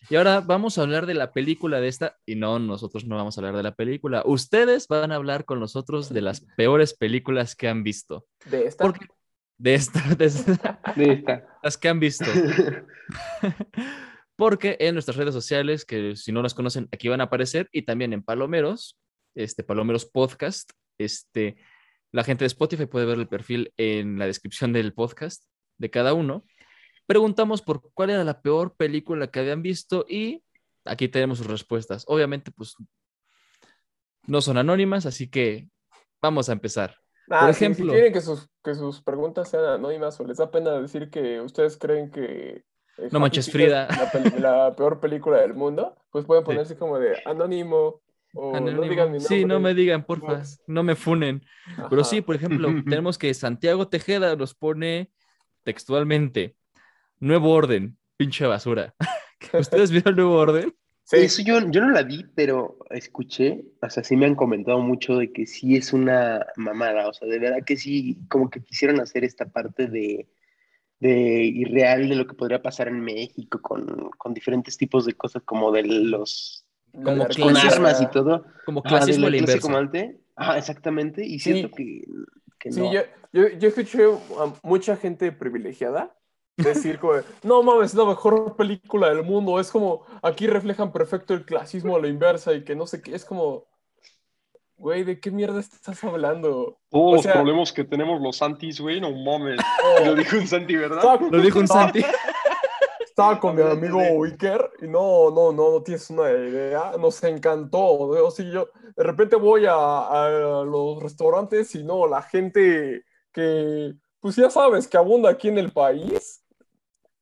Y ahora vamos a hablar de la película de esta, y no, nosotros no vamos a hablar de la película. Ustedes van a hablar con nosotros de las peores películas que han visto. De esta. Porque de esta, de esta- De esta. las que han visto. Porque en nuestras redes sociales, que si no las conocen, aquí van a aparecer, y también en Palomeros, este Palomeros Podcast, este, la gente de Spotify puede ver el perfil en la descripción del podcast de cada uno. Preguntamos por cuál era la peor película que habían visto y aquí tenemos sus respuestas. Obviamente, pues no son anónimas, así que vamos a empezar. Ah, por si ejemplo- quieren que sus, que sus preguntas sean anónimas o les da pena decir que ustedes creen que. eh, No manches, Frida. es La, la peor película del mundo, pues pueden Sí. ponerse como de anónimo o no digan mi nombre. Sí, no me digan, porfa, Box. no me funen. Pero sí, por ejemplo, tenemos que Santiago Tejeda nos pone textualmente, nuevo orden, pinche basura. ¿Ustedes vieron el nuevo orden? Sí, Eso yo, yo no la vi, pero escuché, o sea, sí me han comentado mucho de que sí es una mamada, o sea, de verdad que sí, como que quisieron hacer esta parte de, de irreal de lo que podría pasar en México con, con diferentes tipos de cosas como de los, como con armas y todo. Como Ajá, de clasismo a la la clase inversa. comandante. Ajá, exactamente, y Sí. siento que, que Sí, no. yo, yo, yo escuché a mucha gente privilegiada decir como, no mames, es la mejor película del mundo, es como, aquí reflejan perfecto el clasismo a la inversa y que no sé qué, es como, güey, ¿de qué mierda estás hablando? Todos o sea- los problemas que tenemos los Santis, güey, no mames. Oh, Lo dijo un Santi, ¿verdad? estaba- Lo dijo un estaba- Santi. Estaba con mi amigo. Iker y no, no, no, no tienes una idea, nos encantó. O sea, yo de repente voy a, a los restaurantes y no, la gente que, pues ya sabes, que abunda aquí en el país.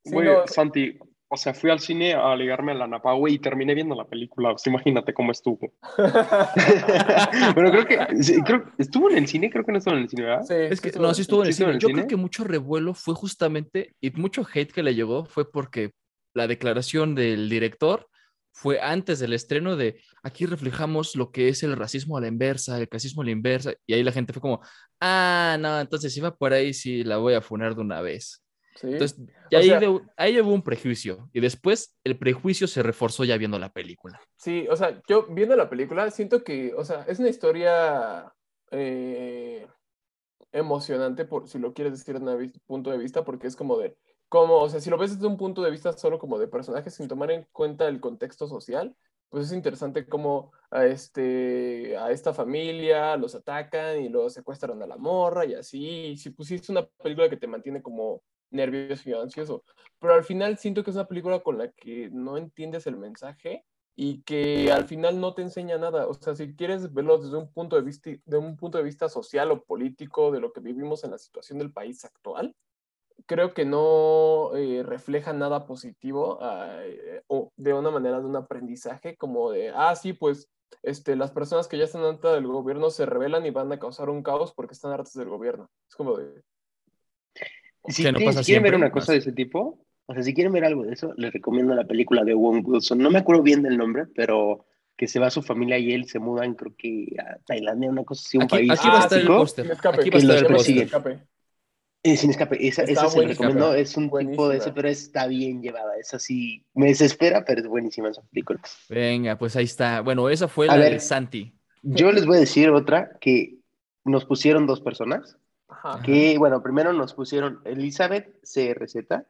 Sí, Güey, no, Santi, o sea, fui al cine a ligarme a la Napa, güey, y terminé viendo la película. Pues imagínate cómo estuvo. Bueno, creo que, sí, creo, estuvo en el cine, creo que no estuvo en el cine, ¿verdad? sí, Es que sí, no, sí estuvo en el ¿Sí estuvo cine. en el Yo cine? creo que mucho revuelo fue justamente, y mucho hate que le llegó fue porque la declaración del director fue antes del estreno de aquí reflejamos lo que es el racismo a la inversa, el clasismo a la inversa, y ahí la gente fue como, ah, no, entonces si va por ahí, sí la voy a funar de una vez. Sí. Entonces, y O ahí, sea- de- ahí hubo un prejuicio, y después el prejuicio se reforzó ya viendo la película. Sí, o sea, yo viendo la película siento que, o sea, es una historia eh, emocionante, por, si lo quieres decir desde un punto de vista, porque es como de, como, o sea, si lo ves desde un punto de vista solo como de personajes sin tomar en cuenta el contexto social, pues es interesante cómo a, este, a esta familia los atacan y luego secuestran a la morra y así, y si sí es una película que te mantiene como nervioso y ansioso, pero al final siento que es una película con la que no entiendes el mensaje y que al final no te enseña nada. O sea, si quieres verlo desde un punto de vista, de un punto de vista social o político de lo que vivimos en la situación del país actual, creo que no eh, refleja nada positivo ah, eh, o de una manera de un aprendizaje como de, ah, sí, pues este, las personas que ya están hartas del gobierno se rebelan y van a causar un caos porque están hartas del gobierno. Es como de... Si, Que no te- pasa si quieren ver una cosa más. de ese tipo, o sea, si quieren ver algo de eso, les recomiendo la película de Owen Wilson. No me acuerdo bien del nombre, pero que se va su familia y él se mudan, creo que a Tailandia, una cosa así, un Aquí, país aquí va a estar el póster. Sin escape. Aquí va a estar el póster. Sin persiguen. escape. Eh, sin escape, esa, esa se buenísima. recomiendo, es un tipo de Buenísima. ese, pero está bien llevada, es así, me desespera, pero es buenísima esa película. Venga, pues ahí está. Bueno, esa fue A la ver. de Santi. Yo les voy a decir otra que nos pusieron dos personas, Ajá. que, bueno, primero nos pusieron Elizabeth CRZ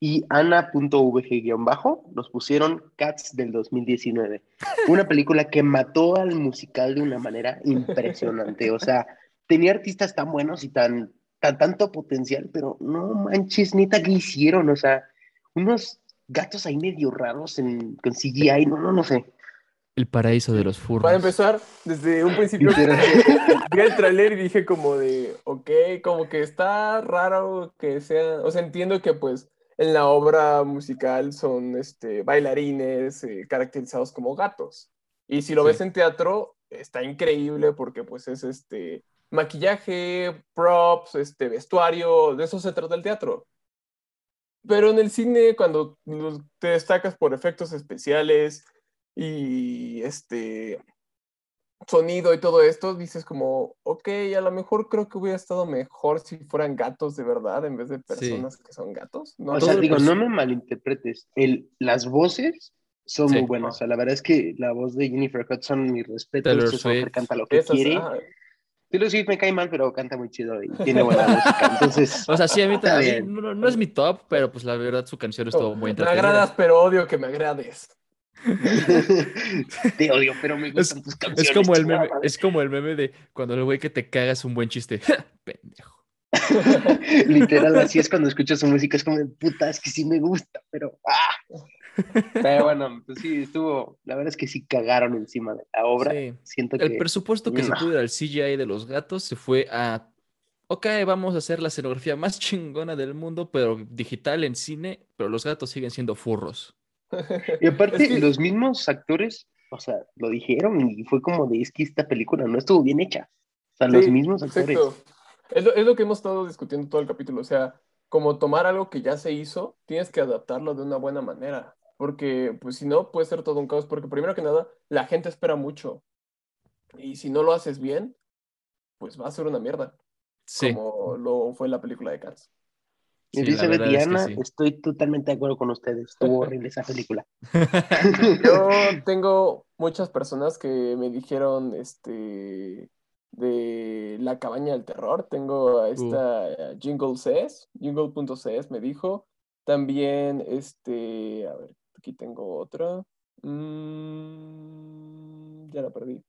y Ana.vg-bajo, nos pusieron Cats del 2019. Una película que mató al musical de una manera impresionante. O sea, tenía artistas tan buenos y tan, tan tanto potencial, pero no manches, neta, ¿qué hicieron? O sea, unos gatos ahí medio raros en, con CGI, no, no, no sé. El paraíso de los furros. Para empezar, desde un principio vi el tráiler y dije como de, ok, como que está raro que sea, o sea, entiendo que pues en la obra musical son este, bailarines eh, caracterizados como gatos. Y si lo Sí. ves en teatro, está increíble porque pues es este maquillaje, props, este vestuario, de eso se trata el teatro. Pero en el cine, cuando te destacas por efectos especiales y este sonido y todo esto, dices como, ok, a lo mejor creo que hubiera estado mejor si fueran gatos de verdad en vez de personas que son gatos. No, O sea, digo, perso- no me malinterpretes. El, las voces son Sí. muy buenos. O sea, la verdad es que la voz de Jennifer Hudson, mi respeto, mujer Swift. canta lo que Esas, quiere. ah, Taylor Swift me cae mal, pero canta muy chido y tiene buena música. Entonces, O sea, sí, a mí también no, no es mi top, pero pues la verdad su canción estuvo muy me entretenida. agradas, pero odio que me agrades. te odio, pero me gustan tus canciones. Es como el meme, es como el meme de cuando el güey que te caga es un buen chiste. Pendejo. Literal, así es cuando escucho su música, es como, de, puta, es que sí me gusta, pero... ¡ah! Pero bueno, pues sí, estuvo, la verdad es que sí cagaron encima de la obra. Sí. Siento El que... presupuesto que se pudo al CGI de los gatos se fue a. Ok, vamos a hacer la escenografía más chingona del mundo, pero digital en cine, pero los gatos siguen siendo furros. Y aparte, Es que- los mismos actores, o sea, lo dijeron y fue como de, es que esta película no estuvo bien hecha. O sea, los mismos actores. Es lo, es lo que hemos estado discutiendo todo el capítulo. O sea, como tomar algo que ya se hizo, tienes que adaptarlo de una buena manera. Porque, pues si no, puede ser todo un caos. Porque primero que nada, la gente espera mucho. Y si no lo haces bien, pues va a ser una mierda. Sí. Como lo fue la película de Cars. Sí, Elizabeth verdad es que Diana, sí. estoy totalmente de acuerdo con ustedes. Estuvo horrible esa película. Yo tengo muchas personas que me dijeron, este, de la cabaña del terror. Tengo a esta eh, Jingle CS, jingle.cs me dijo. También, este, a ver, aquí tengo otra. Mm, ya la perdí.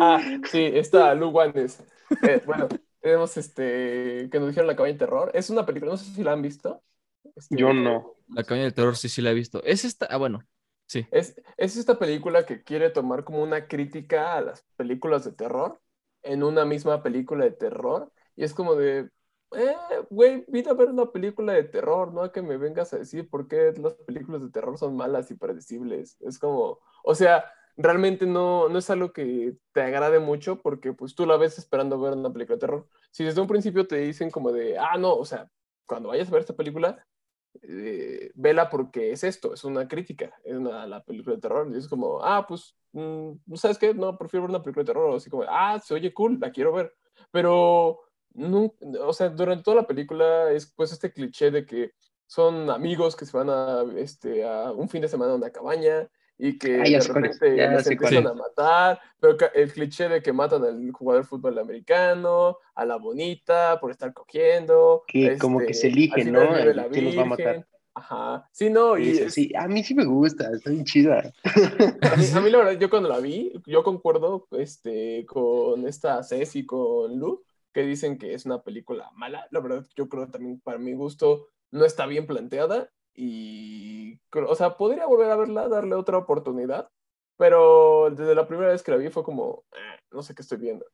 ah, sí, está Lu Wandes. Eh, bueno, tenemos este, que nos dijeron la cabaña del terror. Es una película, no sé si la han visto. Este, Yo no. La cabaña del terror sí, sí la he visto. Es esta. Ah, bueno. Sí. Es, es esta película que quiere tomar como una crítica a las películas de terror en una misma película de terror. Y es como de, eh, güey, vine a ver una película de terror, no a que me vengas a decir por qué las películas de terror son malas y predecibles. Es como, o sea, realmente no, no es algo que te agrade mucho porque pues tú la ves esperando ver una película de terror. Si desde un principio te dicen como de, ah, no, o sea, cuando vayas a ver esta película, eh, vela porque es esto, es una crítica, es una, la película de terror. Y es como, ah, pues, mm, ¿sabes qué? No, prefiero ver una película de terror. Así como, ah, se oye cool, la quiero ver. Pero, no, o sea, durante toda la película es pues este cliché de que son amigos que se van a, este, a un fin de semana a una cabaña y que ya de repente ya cuál empiezan a matar, pero el cliché de que matan al jugador de fútbol americano, a la bonita por estar cogiendo. Que como que se al elige, ¿no? El quién los va a matar. Ajá. Sí, no, y Sí, sí, a mí sí me gusta, está bien chida. a, mí, a mí la verdad, yo cuando la vi, yo concuerdo este, con esta Ceci y con Lu, que dicen que es una película mala. La verdad, yo creo también para mi gusto no está bien planteada y, o sea, podría volver a verla, darle otra oportunidad, pero desde la primera vez que la vi fue como, "Eh, no sé qué estoy viendo.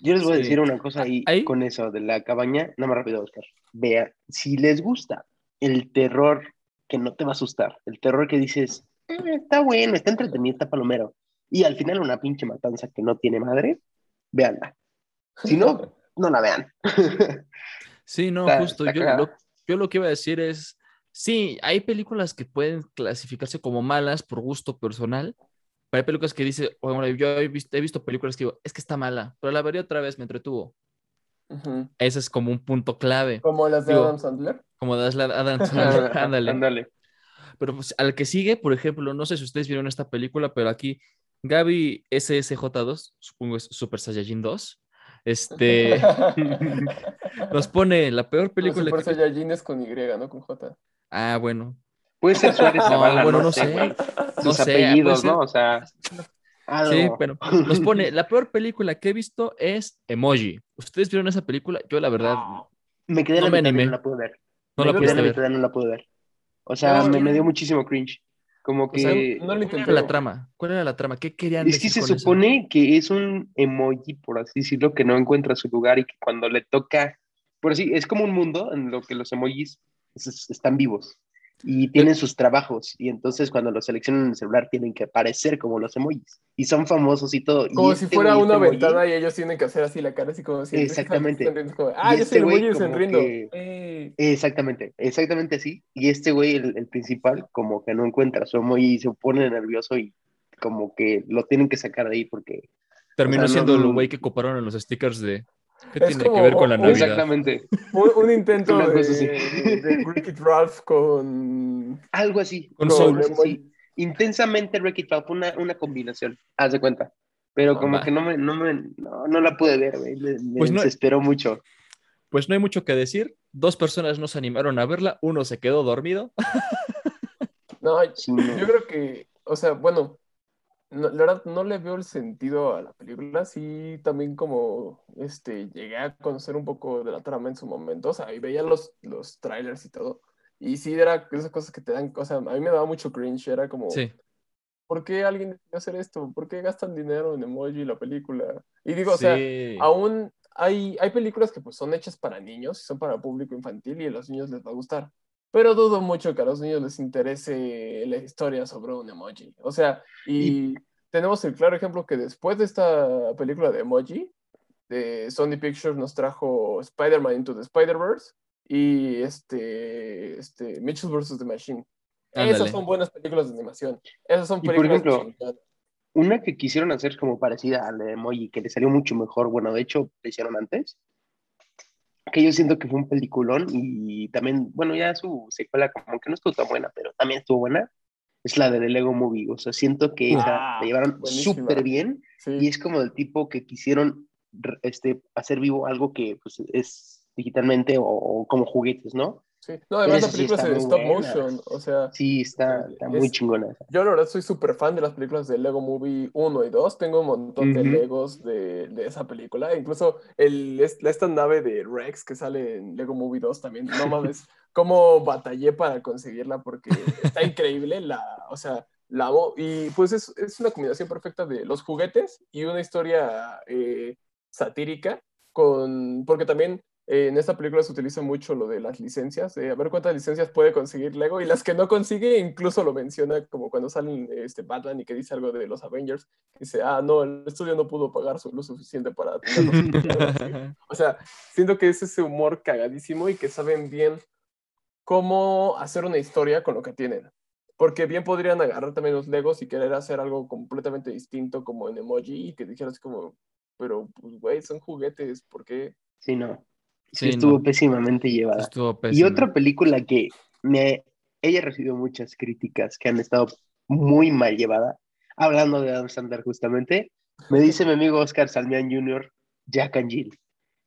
Yo les voy a Sí. decir una cosa ahí Ahí- con eso de la cabaña, nada más rápido, Oscar. Vea, si les gusta el terror que no te va a asustar, el terror que dices, "Eh, está bueno, está entretenido, está palomero, y al final una pinche matanza que no tiene madre, véanla. Si no, no la vean. Sí, no, Está- justo. está Yo lo, yo lo que iba a decir es, sí, hay películas que pueden clasificarse como malas por gusto personal, pero hay películas que dice, bueno, yo he visto, he visto películas que digo, es que está mala, pero la vería otra vez, me entretuvo. Ujú. Ese es como un punto clave, Como las de Digo, Adam Sandler. como das la Adam Sandler, ándale. Ándale. Pero pues, al que sigue, por ejemplo, no sé si ustedes vieron esta película, pero aquí Gaby SSJ2, supongo es Super Saiyajin 2, este, nos pone la peor película Super que... Saiyajin es con Y, ¿no? Con J. Ah, bueno. Puede ser Suárez No, Zavala, bueno, no, no sé, sé. güey. No Sus sé, apellidos, ¿no? O sea, algo. Sí, pero nos pone, la peor película que he visto es Emoji. ¿Ustedes vieron esa película? Yo la verdad Me quedé No la me animé. no la pude ver. no me la la ver. no la pude ver. O sea, No, me, dio muchísimo cringe. Como O sea, que... no lo ¿Cuál era la trama? ¿Cuál era la trama? ¿Qué querían Es que decir se con eso? supone que es un emoji, por así decirlo, que no encuentra su lugar y que cuando le toca, por así, es como un mundo en lo que los emojis es- están vivos y tienen sus trabajos y entonces cuando los seleccionan en el celular tienen que parecer como los emojis y son famosos y todo. Y Como si este fuera güey, una este emoji- ventana y ellos tienen que hacer así la cara, así como si Exactamente. sonriendo, como, ah, Y yo este soy emoji sonriendo. que- Eh. Exactamente, exactamente así. Y este güey, el, el principal, como que no encuentra su emoji y se pone nervioso y como que lo tienen que sacar de ahí porque Terminó o sea, no- siendo el güey que coparon en los stickers de ¿Qué Es tiene que como ver con la Navidad? Exactamente. Un, un intento de, de Wreck-It Ralph con... Algo así. Con con Soul. Así. Intensamente Wreck-It Ralph, una, una combinación, haz de cuenta. Pero como que no me, no me, no, no la pude ver, güey. Me, me Pues no- desesperó mucho. Pues no hay mucho que decir. Dos personas no se animaron a verla. Uno se quedó dormido. Sí, no. yo creo que, o sea, bueno, no- la verdad no le veo el sentido a la película. Sí, también como este, llegué a conocer un poco de la trama en su momento, o sea, y veía los, los trailers y todo. Y sí, era esas cosas que te dan, o sea, a mí me daba mucho cringe, era como, Sí. ¿por qué alguien decidió hacer esto? ¿Por qué gastan dinero en emoji la película? Y digo, o sea, aún hay, hay películas que pues son hechas para niños y son para público infantil y a los niños les va a gustar. Pero dudo mucho que a los niños les interese la historia sobre un emoji. O sea, y, tenemos el claro ejemplo que después de esta película de emoji, de Sony Pictures nos trajo Spider-Man Into the Spider-Verse y este, este Mitchell vs. The Machine. Ándale. Esas son buenas películas de animación. Esas son Y por películas ejemplo, chingonas. Una que quisieron hacer como parecida al de emoji, que le salió mucho mejor, bueno, de hecho, lo hicieron antes, que yo siento que fue un peliculón y también, bueno, ya su secuela como que no estuvo tan buena, pero también estuvo buena, es la de The Lego Movie, o sea, siento que esa Ah, la llevaron súper bien Sí. y es como del tipo que quisieron este, hacer vivo algo que pues, es digitalmente o, o como juguetes, ¿no? Sí. No, además la sí película está es en muy stop buena. motion, o sea, Sí, está, está muy Es- chingona. esa. yo la verdad soy súper fan de las películas de Lego Movie 1 y 2, tengo un montón de Ujú. Legos de, de esa película, incluso el, es- esta nave de Rex que sale en Lego Movie 2 también, no mames, cómo batallé para conseguirla porque está increíble, la, o sea, la amo, y pues es, es una combinación perfecta de los juguetes y una historia eh, satírica, con, porque también eh, en esta película se utiliza mucho lo de las licencias, de a ver cuántas licencias puede conseguir Lego y las que no consigue incluso lo menciona como cuando salen este Batman y que dice algo de los Avengers, que dice, ah, no, el estudio no pudo pagar su- lo suficiente para. O sea, siento que es ese humor cagadísimo y que saben bien cómo hacer una historia con lo que tienen. Porque bien podrían agarrar también los Legos y querer hacer algo completamente distinto como en emoji y que dijeras como, pero pues güey, son juguetes, ¿por qué? Sí, no. Sí, estuvo no. pésimamente llevada. Estuvo Y otra película que me, ella recibió muchas críticas que han estado muy mal llevada, hablando de Adam Sandler justamente, me dice mi amigo Oscar Salmián Jr., Jack and Jill.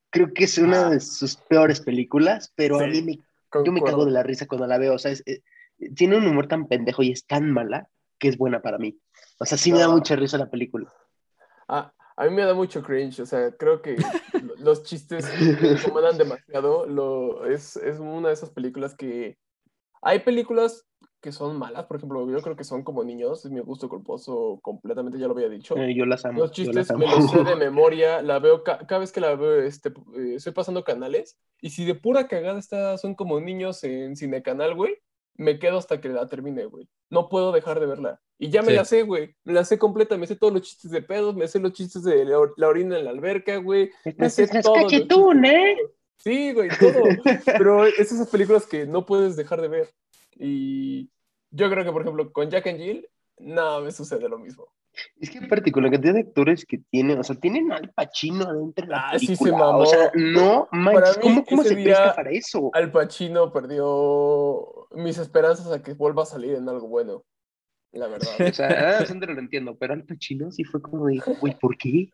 Creo que es una Ah. de sus peores películas, pero a Sí, mí me, yo me cago de la risa cuando la veo. O sea, es- eh, tiene un humor tan pendejo y es tan mala que es buena para mí. O sea, sí me da No. mucha risa la película. Ah, a mí me da mucho cringe, o sea, creo que los chistes me incomodan demasiado. Lo, es, es una de esas películas que... Hay películas que son malas, por ejemplo, yo creo que son como niños, es mi gusto culposo completamente, ya lo había dicho. Eh, yo las amo. Los chistes las me amo. los sé de memoria, la veo ca- cada vez que la veo, este, eh, estoy pasando canales, y si de pura cagada está, son como niños en cinecanal, güey, me quedo hasta que la termine, güey. No puedo dejar de verla. Y ya me Sí. la sé, güey. Me la sé completa, me sé todos los chistes de pedos, me sé los chistes de la, or- la orina en la alberca, güey. Me sé cachetún, chistes. ¿eh? Sí, güey, todo. Pero es esas películas que no puedes dejar de ver. Y yo creo que, por ejemplo, con Jack and Jill, no me sucede lo mismo. Es que aparte con la cantidad de actores que tiene, o sea, tienen al Pacino adentro de la Ah, sí se película. mamó. O sea, no manches, ¿cómo, cómo se presta para eso? Al Pacino perdió mis esperanzas a que vuelva a salir en algo bueno. La verdad. O sea, a Adam Sandler lo entiendo, pero al Pacino sí fue como de, güey, ¿por qué?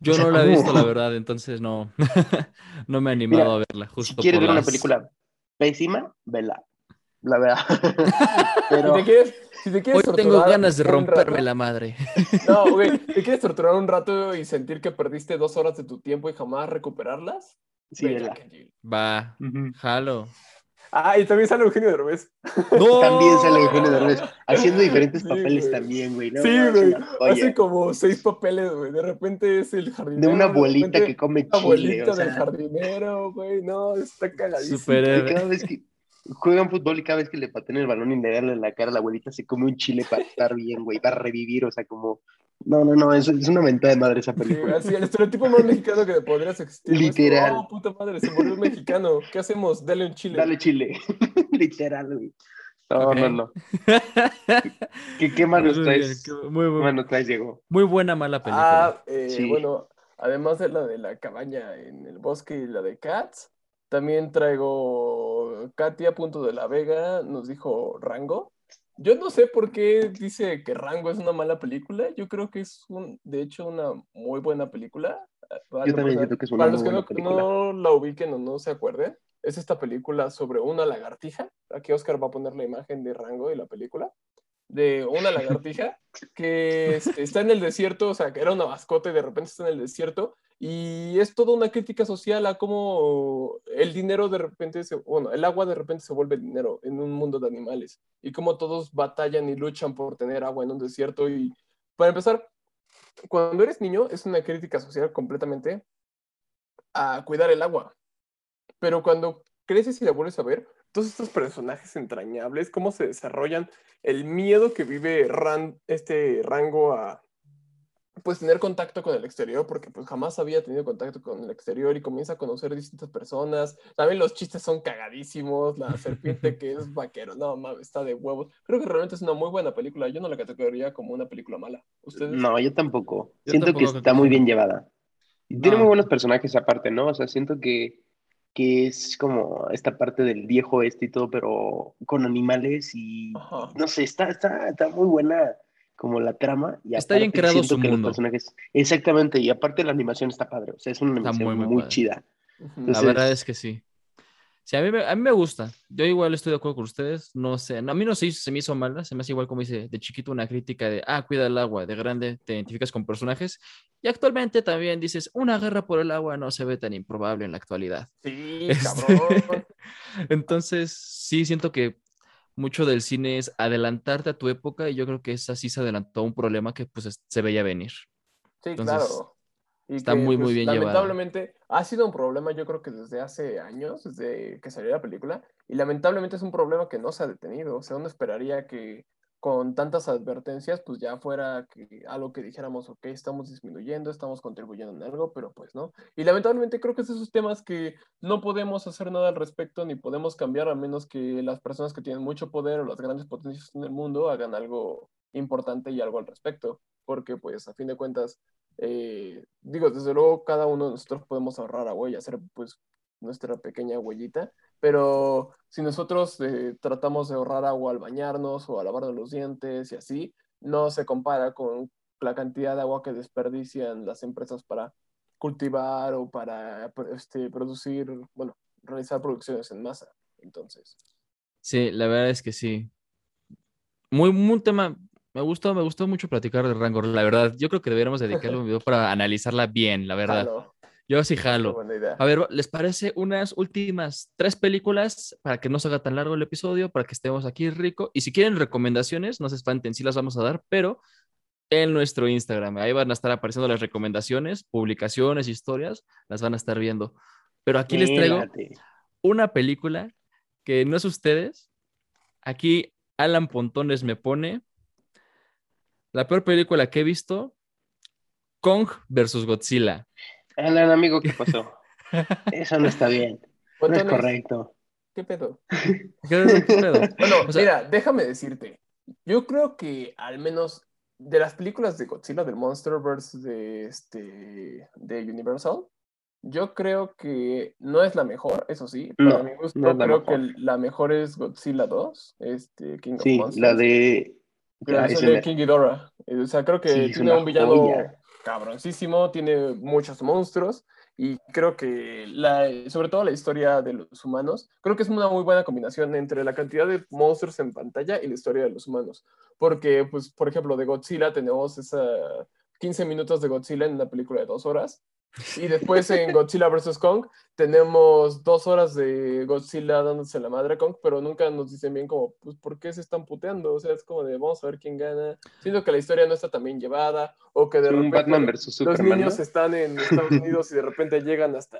Yo O sea, no la he visto, la verdad, entonces no, no me he animado Mira, a verla. Justo Si quieres ver una película pésima, vela. La verdad. Si pero te quieres, si te Hoy tengo ganas de romperme rato- la madre. No, güey, ¿te quieres torturar un rato y sentir que perdiste dos horas de tu tiempo y jamás recuperarlas? sí. Va, jalo. Ah, y también sale Eugenio Derbez. ¡No! También sale Eugenio Derbez haciendo diferentes Sí, papeles güey. también, güey. ¿no? sí, güey. una. Hace como seis papeles, güey. De repente es el jardinero. De una abuelita que come una chile, abuelita o sea, del jardinero, güey. No, está cagadísimo. y Superhéroe. cada vez que juegan fútbol y cada vez que le patean el balón y le dan en la cara a la abuelita se come un chile para estar bien, güey, para revivir, o sea, como... No, no, no, es, es una mentada de madre esa Sí, película. así, el estereotipo más mexicano que podrías existir. Literal. Oh, puta madre, se murió un mexicano. ¿Qué hacemos? Dale un chile. Dale chile, literal, güey. No, Ok. no, no. ¿Qué, qué más nos Muy bien, traes? qué- muy, ¿Qué muy- traes, Diego? muy buena, mala película. Ah, eh, Sí. bueno, además de la de la cabaña en el bosque y la de Cats, también traigo Katia Punto de la Vega, nos dijo Rango. Yo no sé por qué dice que Rango es una mala película. Yo creo que es, un, de hecho, una muy buena película. Para, Yo también siento que es una para muy los que no, no la ubiquen o no se acuerden, es esta película sobre una lagartija. Aquí Oscar va a poner la imagen de Rango y la película. De una lagartija que está en el desierto, o sea, que era una mascota y de repente está en el desierto. Y es toda una crítica social a cómo el dinero de repente, se, bueno, el agua de repente se vuelve dinero en un mundo de animales. Y cómo todos batallan y luchan por tener agua en un desierto. Y para empezar, cuando eres niño es una crítica social completamente a cuidar el agua. Pero cuando creces y la vuelves a ver, todos estos personajes entrañables, cómo se desarrollan, el miedo que vive Ran- este rango a pues tener contacto con el exterior, porque pues jamás había tenido contacto con el exterior y comienza a conocer distintas personas. También los chistes son cagadísimos, la serpiente que es vaquero, no mames, está de huevos. Creo que realmente es una muy buena película, yo no la categoría como una película mala. ¿Ustedes? No, yo tampoco. Yo siento tampoco que está que muy bien llevada. Y tiene No. muy buenos personajes aparte, ¿no? O sea, siento que, que es como esta parte del viejo este y todo, pero con animales y Ajá. no sé, está, está, está muy buena como la trama. Y Está bien creado su que los mundo. personajes, exactamente, y aparte la animación está padre, o sea, es una Está animación muy, muy, muy padre. chida. La verdad es que sí. Sí, a mí, me, a mí me gusta. Yo igual estoy de acuerdo con ustedes. No sé, a mí no se, hizo- se me hizo mala. Se me hace igual como dice de chiquito una crítica de, ah, cuida el agua. De grande te identificas con personajes. Y actualmente también dices, una guerra por el agua no se ve tan improbable en la actualidad. Sí, Este, cabrón. Entonces, sí siento que mucho del cine es adelantarte a tu época y yo creo que esa sí se adelantó a un problema que pues es- se veía venir. Sí, Entonces, claro. Y está muy, muy bien llevada. Lamentablemente ha sido un problema, yo creo que desde hace años, desde que salió la película, y lamentablemente es un problema que no se ha detenido. O sea, uno esperaría que con tantas advertencias, pues ya fuera que algo que dijéramos, ok, estamos disminuyendo, estamos contribuyendo en algo, pero pues no. Y lamentablemente creo que es esos temas que no podemos hacer nada al respecto ni podemos cambiar a menos que las personas que tienen mucho poder o las grandes potencias en el mundo hagan algo importante y algo al respecto. Porque pues a fin de cuentas, eh, digo, desde luego cada uno de nosotros podemos ahorrar agua y hacer pues nuestra pequeña huellita, pero si nosotros eh, tratamos de ahorrar agua al bañarnos o a lavarnos los dientes y así, no se compara con la cantidad de agua que desperdician las empresas para cultivar o para este, producir, bueno, realizar producciones en masa. Entonces, Sí, la verdad es que sí. Muy, muy un tema. Me gustó, me gustó mucho platicar de Rango, la verdad. Yo creo que deberíamos dedicarle un video para analizarla bien, la verdad. jalo, Yo sí jalo. A ver, ¿les parece unas últimas tres películas para que no se haga tan largo el episodio, para que estemos aquí rico? Y si quieren recomendaciones, no se espanten, sí las vamos a dar, pero en nuestro Instagram. Ahí van a estar apareciendo las recomendaciones, publicaciones, historias, las van a estar viendo. Pero aquí les traigo una película que no es ustedes. Aquí Alan Pontones me pone la peor película que he visto, Kong versus Godzilla. Alan, amigo, ¿qué pasó? Eso no está bien. No es correcto. ¿Qué pedo? ¿Qué- qué pedo? Bueno, O sea- mira, déjame decirte. Yo creo que al menos de las películas de Godzilla, del Monsterverse de, este, de Universal, yo creo que no es la mejor, eso sí. No, Para mi gusto, no creo mejor. que la mejor es Godzilla 2, este, King of Sí, Monsters. la de. Me- King Ghidorah. Eh, O sea, creo que Sí, tiene un villano joya. cabroncísimo, tiene muchos monstruos y creo que la, sobre todo la historia de los humanos, creo que es una muy buena combinación entre la cantidad de monstruos en pantalla y la historia de los humanos. Porque, pues, por ejemplo, de Godzilla tenemos esa 15 minutos de Godzilla en una película de dos horas. Y después en Godzilla vs. Kong tenemos dos horas de Godzilla dándose la madre a Kong, pero nunca nos dicen bien como, pues, ¿por qué se están puteando? O sea, es como de, vamos a ver quién gana. Siento que la historia no está tan bien llevada, o que de repente Batman versus los Superman. niños ¿no? están en Estados Unidos y de repente llegan hasta,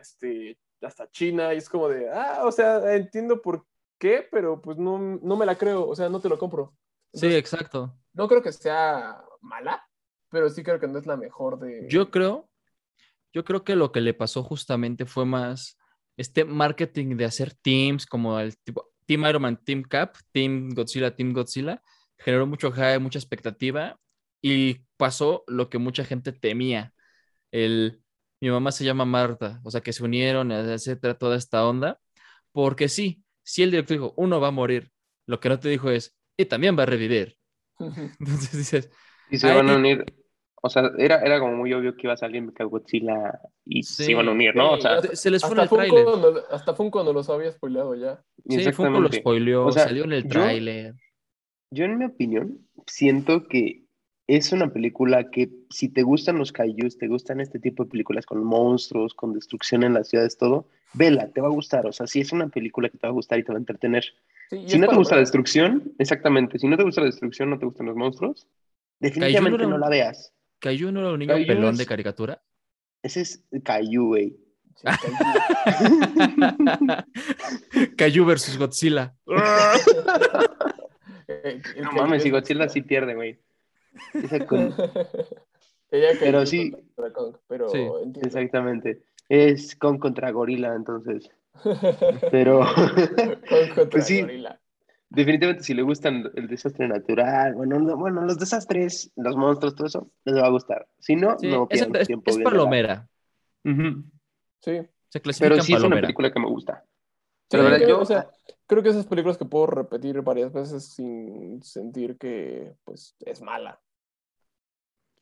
este, hasta China y es como de, ah, o sea, entiendo por qué, pero pues no, no me la creo, o sea, no te lo compro. Sí, exacto. no creo que sea mala, pero sí creo que no es la mejor de... Yo creo, yo creo que lo que le pasó justamente fue más este marketing de hacer teams como el tipo Team Iron Man, Team Cap, Team Godzilla, Team Godzilla, generó mucho hype, mucha expectativa y pasó lo que mucha gente temía, el mi mamá se llama Marta, o sea, que se unieron, etcétera, toda esta onda, porque sí, si el director dijo, uno va a morir, lo que no te dijo es, y también va a revivir. Entonces dices, Y se van a unir. O sea, era, era como muy obvio que iba a salir Godzilla y Sí. se iban a unir, ¿no? O sea, se- se les fue en el Funko tráiler. no- hasta Funko no los había spoileado ya. Sí, Funko lo spoileó, O sea, salió en el tráiler. Yo, en mi opinión, siento que es una película que si te gustan los kaijus, te gustan este tipo de películas con monstruos, con destrucción en las ciudades, todo, vela, te va a gustar. O sea, si es una película que te va a gustar y te va a entretener. Sí, Si no te gusta la destrucción, exactamente, si no te gusta la destrucción, no te gustan los monstruos, definitivamente no la veas. ¿Caillou no era un niño Caillou pelón es- de caricatura? Ese es Kaiju, güey. Caillou versus Godzilla. El No mames, es si Godzilla sí pierde, güey. Esa con- Ella Pero sí. contra Kong, pero Sí. Exactamente. Es con contra gorila, entonces. Pero Kong contra Pues sí. gorila. Definitivamente si le gustan el desastre natural, bueno, no- bueno, los desastres, los monstruos, todo eso, les va a gustar. Si no, Sí, no es, pierdan es- tiempo es palomera. Sí. Se clasifica Pero sí es una película que me gusta. Sí, Pero verdad, creo, yo- o sea, creo que esas películas que puedo repetir varias veces sin sentir que pues es mala.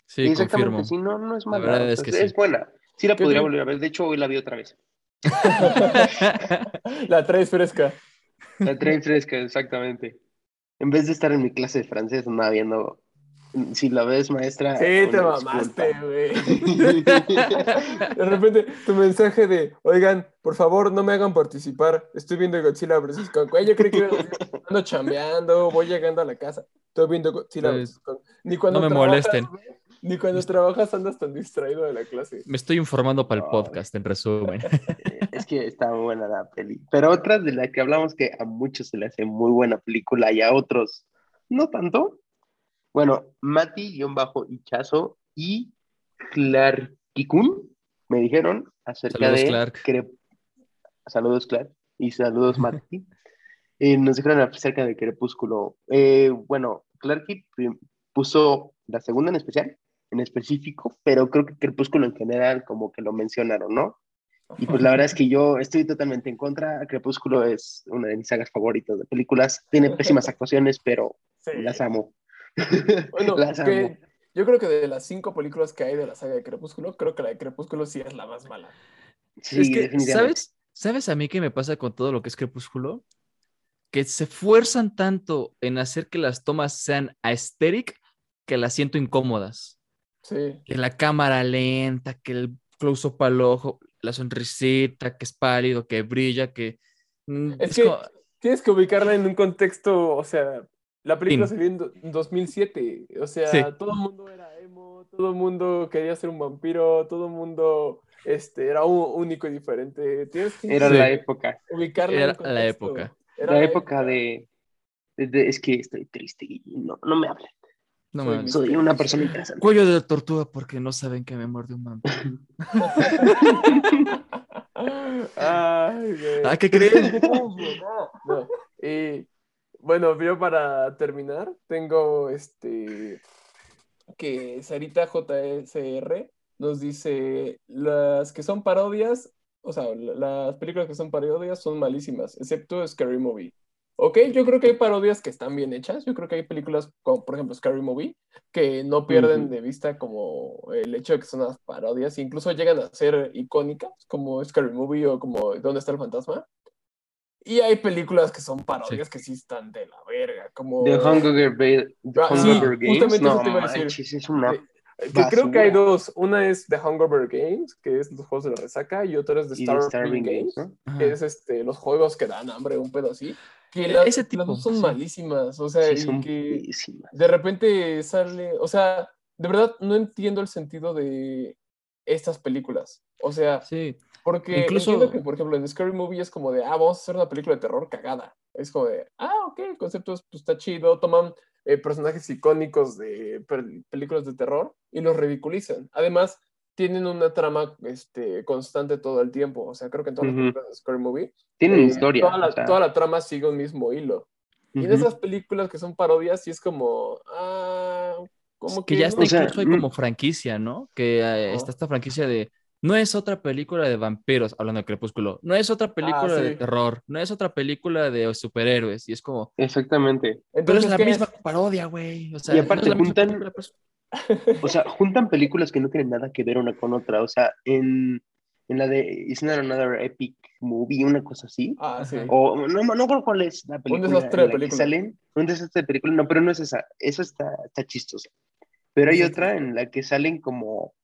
Sí, Exactamente, confirmo. si no, no es mala. verdad es sea, que es, sí. buena. Sí la ¿Qué podría volver a ver. De hecho, hoy la vi otra vez. La traes fresca. La traen fresca, exactamente. En vez de estar en mi clase de francés, andaba viendo. Si la ves, maestra. Sí, te mamaste, güey. De repente, tu mensaje de, oigan, por favor, no me hagan participar. Estoy viendo Godzilla vs. Kong. Güey, yo creí que iba a decir, ando chambeando, voy llegando a la casa. Estoy viendo Godzilla vs. Kong. Ni cuando No me trabajas, molesten. Ni cuando trabajas andas tan distraído de la clase. Me estoy informando para el podcast, en resumen. Es que está muy buena la peli. Pero otra de la que hablamos que a muchos se le hace muy buena película y a otros no tanto. Bueno, Mati-Hichazo y Clarkikun me dijeron acerca Saludos, de. Clark. Crep- Saludos, Clark. Y saludos, Mati. Eh, nos dijeron acerca de Crepúsculo. Eh, bueno, Clarky prim- puso la segunda en especial, en específico, pero creo que Crepúsculo en general como que lo mencionaron, ¿no? Y pues la verdad es que yo estoy totalmente en contra. Crepúsculo es una de mis sagas favoritas de películas. Tiene pésimas actuaciones, pero Sí. las amo. Bueno, las amo. que yo creo que de las cinco películas que hay de la saga de Crepúsculo, creo que la de Crepúsculo sí es la más mala. Sí, es que, definitivamente. ¿sabes? ¿Sabes a mí qué me pasa con todo lo que es Crepúsculo? Que se fuerzan tanto en hacer que las tomas sean aesthetic que las siento incómodas. Sí. Que la cámara lenta, que el close-up al ojo, la sonrisita, que es pálido, que brilla, que... mm, Es es que como- tienes que ubicarla en un contexto, o sea, la película Teen. salió en do- en 2007, o sea, Sí. todo el mundo era emo, todo el mundo quería ser un vampiro, todo el mundo este, era u- único y diferente. Tienes que Era Sí. la época. ubicarla Era un la época. Era La época de, de- de- Es que estoy triste y no, no me hablen. No soy mames. Soy una persona interesante. Cuello de tortuga porque no saben que me muerde un vampiro. Ay, güey. Ah, ¿qué creen? No, y bueno, yo para terminar, tengo este que Sarita JSR nos dice las que son parodias, o sea, la- las películas que son parodias son malísimas, excepto Scary Movie. Ok, yo creo que hay parodias que están bien hechas. Yo creo que hay películas como, por ejemplo, Scary Movie, que no pierden de vista como el hecho de que son unas parodias, e incluso llegan a ser icónicas, como Scary Movie o como ¿Dónde está el fantasma? Y hay películas que son parodias que sí están de la verga, como... The Hunger, Ba- The Ah, sí, Hunger Games. justamente No eso te iba a decir. manches, es una. Eh, que creo que hay dos. Una es The Hungover Games, que es los juegos de la resaca, y otra es The Starving, Games, Games, que es este, los juegos que dan hambre, un pedo así. Que E- las, dos son sí. malísimas, o sea, Sí, y que pésimas. de repente sale, o sea, de verdad no entiendo el sentido de estas películas. O sea, Sí, porque Incluso- entiendo que, por ejemplo, en Scary Movie es como de, ah, vamos a hacer una película de terror cagada. Es como de, ah, ok, el concepto es- pues, está chido, toman eh, personajes icónicos de per- películas de terror y los ridiculizan. Además, tienen una trama este, constante todo el tiempo. O sea, creo que en todas Ujú. las películas de Scary Movie, Tienen eh, historia. Toda la, o sea, toda la trama sigue un mismo hilo. Y en esas películas que son parodias, sí es como, ah, Como que ya está O sea, incluso hay mm. como franquicia, ¿no? Que eh, está esta franquicia de no es otra película de vampiros, hablando de Crepúsculo, no es otra película de Ah, sí. terror, no es otra película de superhéroes, y es como, Exactamente. pero es Entonces, la ¿qué misma es? parodia, güey. O sea, Y no aparte misma juntan- película, pues. O sea, juntan películas que no tienen nada que ver una con otra. O sea, en, en la de It's Not Another Epic Movie, una cosa así. Ah, sí. O no, no recuerdo cuál es la película. desastre de película. salen. Un desastre de película. No, pero no es esa. Esa está, está chistosa. Pero hay Sí, otra en la que salen como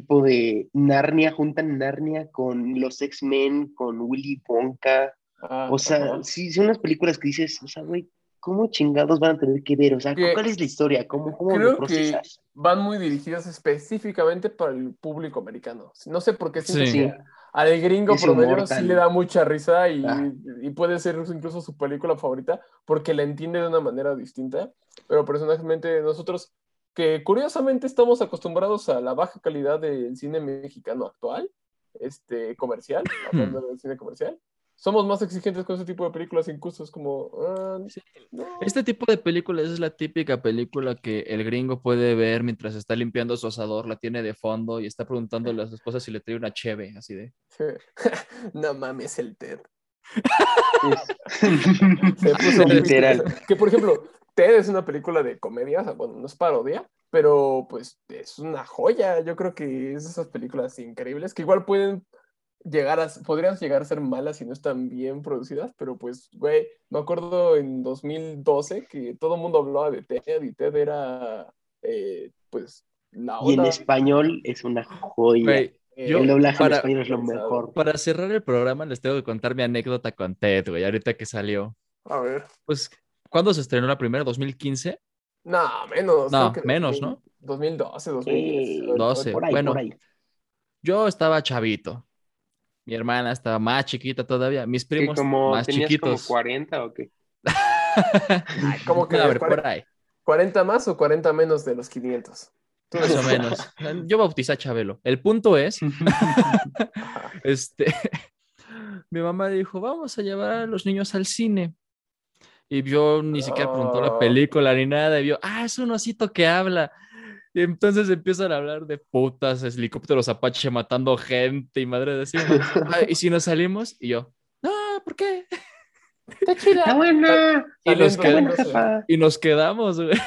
tipo de Narnia, juntan Narnia con los X-Men, con Willy Wonka. Ah, O sea, sí, son unas películas que dices, o sea, güey, ¿cómo chingados van a tener que ver? O sea, Que- ¿cuál es la historia? ¿Cómo, cómo Creo lo procesas? van muy dirigidas específicamente para el público americano. No sé por qué Sí. que al gringo humor promedio sí le da mucha risa y, Ah. y puede ser incluso su película favorita porque la entiende de una manera distinta. Pero personalmente nosotros, que curiosamente estamos acostumbrados a la baja calidad del cine mexicano actual, este comercial, hablando del cine comercial, somos más exigentes con ese tipo de películas, incluso es como... ah, Sí. no. Este tipo de películas es la típica película que el gringo puede ver mientras está limpiando su asador, la tiene de fondo y está preguntándole a su esposa si le trae una cheve, así de. no mames el Ted. Se puso Literal. Que por ejemplo, Ted es una película de comedia, o sea, bueno, no es parodia, pero pues es una joya. Yo creo que es de esas películas increíbles que igual pueden llegar a, podrían llegar a ser malas si no están bien producidas, pero pues, güey, me acuerdo en 2012 que todo el mundo hablaba de Ted y Ted era, eh, pues, la y en onda. español es una joya. Güey, eh, yo- el doblaje para- en español es lo mejor. para cerrar el programa les tengo que contar mi anécdota con Ted, güey, ahorita que salió. A ver. Pues, ¿cuándo se estrenó la primera? ¿2015? No, menos. No, menos, 2000, ¿no? 2012, 2010. Eh, o- o 12, por ahí, bueno. por ahí. Yo estaba chavito. Mi hermana estaba más chiquita todavía. Mis primos como más tenías chiquitos. como 40 o qué. Ay, ¿cómo que a ver, 40, por ahí, 40 más o 40 menos de los 500? Tú más o menos. Yo bauticé a Chabelo. El punto es, este, mi mamá dijo, vamos a llevar a los niños al cine. Y yo ni siquiera preguntó la Oh. película ni nada. Y vio, ah, es un osito que habla. Y entonces empiezan a hablar de putas, helicópteros Apache matando gente y madre de así. "Ah, y si nos salimos, y yo, no, ¿por qué? Está chida. ¡Está buena! Y nos, quedamos, y nos quedamos, güey.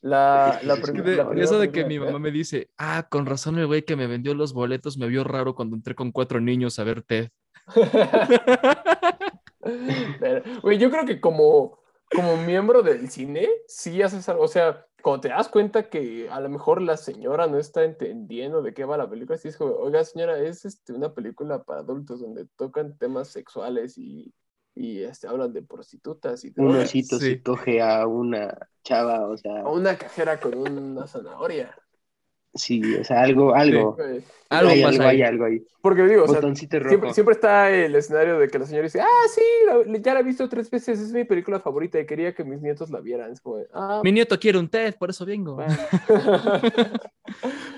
La, la, De- la eso de que mi mamá me dice, ah, con razón el güey que me vendió los boletos me vio raro cuando entré con cuatro niños a ver Ted. Pero, Güey, yo creo que como, como miembro del cine, sí haces algo. O sea, cuando te das cuenta que a lo mejor la señora no está entendiendo de qué va la película, sí es como, oiga, señora, es este, una película para adultos donde tocan temas sexuales y, y este, hablan de prostitutas y Un osito Sí. se coge a una chava, o sea, A una cajera con una zanahoria. Sí, o sea, algo, algo. Algo hay, pasa algo, ahí. hay algo ahí. Porque digo, o sea. Siempre, siempre está el escenario de que la señora dice, ah, sí, la- ya la he visto tres veces, es mi película favorita y quería que mis nietos la vieran. Es como, ah, Mi nieto quiere un Ted, por eso vengo. bueno.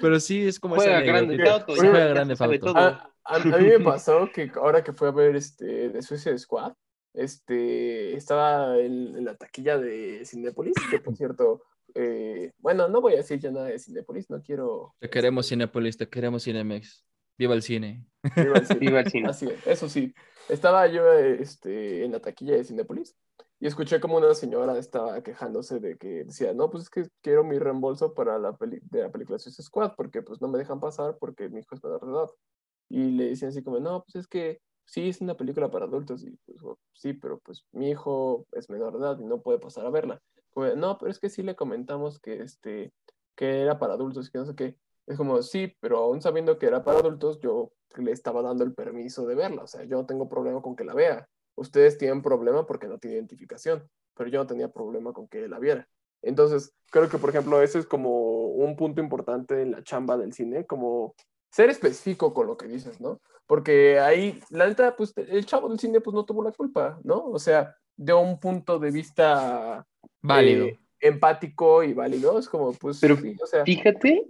Pero sí, es como Juega esa grande Sí, juega grande a, a- a mí me pasó que ahora que fui a ver este, de Suicide Squad, este, estaba en, en la taquilla de Cinepolis, que por cierto, eh, bueno, no voy a decir ya nada de Cinepolis, no quiero... Te queremos Cinepolis, te queremos Cinemex. Viva el cine. Viva el cine. Así es, eso sí. Estaba yo este, en la taquilla de Cinepolis y escuché como una señora estaba quejándose de que decía, no, pues es que quiero mi reembolso para la peli de la película Suicide Squad porque pues no me dejan pasar porque mi hijo es menor de edad. Y le decían así como, no, pues es que sí, es una película para adultos y pues oh, sí, pero pues mi hijo es menor de edad y no puede pasar a verla. No, pero es que sí le comentamos que, este, que era para adultos y que no sé qué. Es como, sí, pero aún sabiendo que era para adultos, yo le estaba dando el permiso de verla. O sea, yo no tengo problema con que la vea. Ustedes tienen problema porque no tiene identificación, pero yo no tenía problema con que la viera. Entonces, creo que, por ejemplo, eso es como un punto importante en la chamba del cine, como ser específico con lo que dices, ¿no? Porque ahí, la neta, pues el chavo del cine pues no tuvo la culpa, ¿no? O sea, de un punto de vista Válido. eh, empático y válido, es como, pues, Pero sí, o sea, Fíjate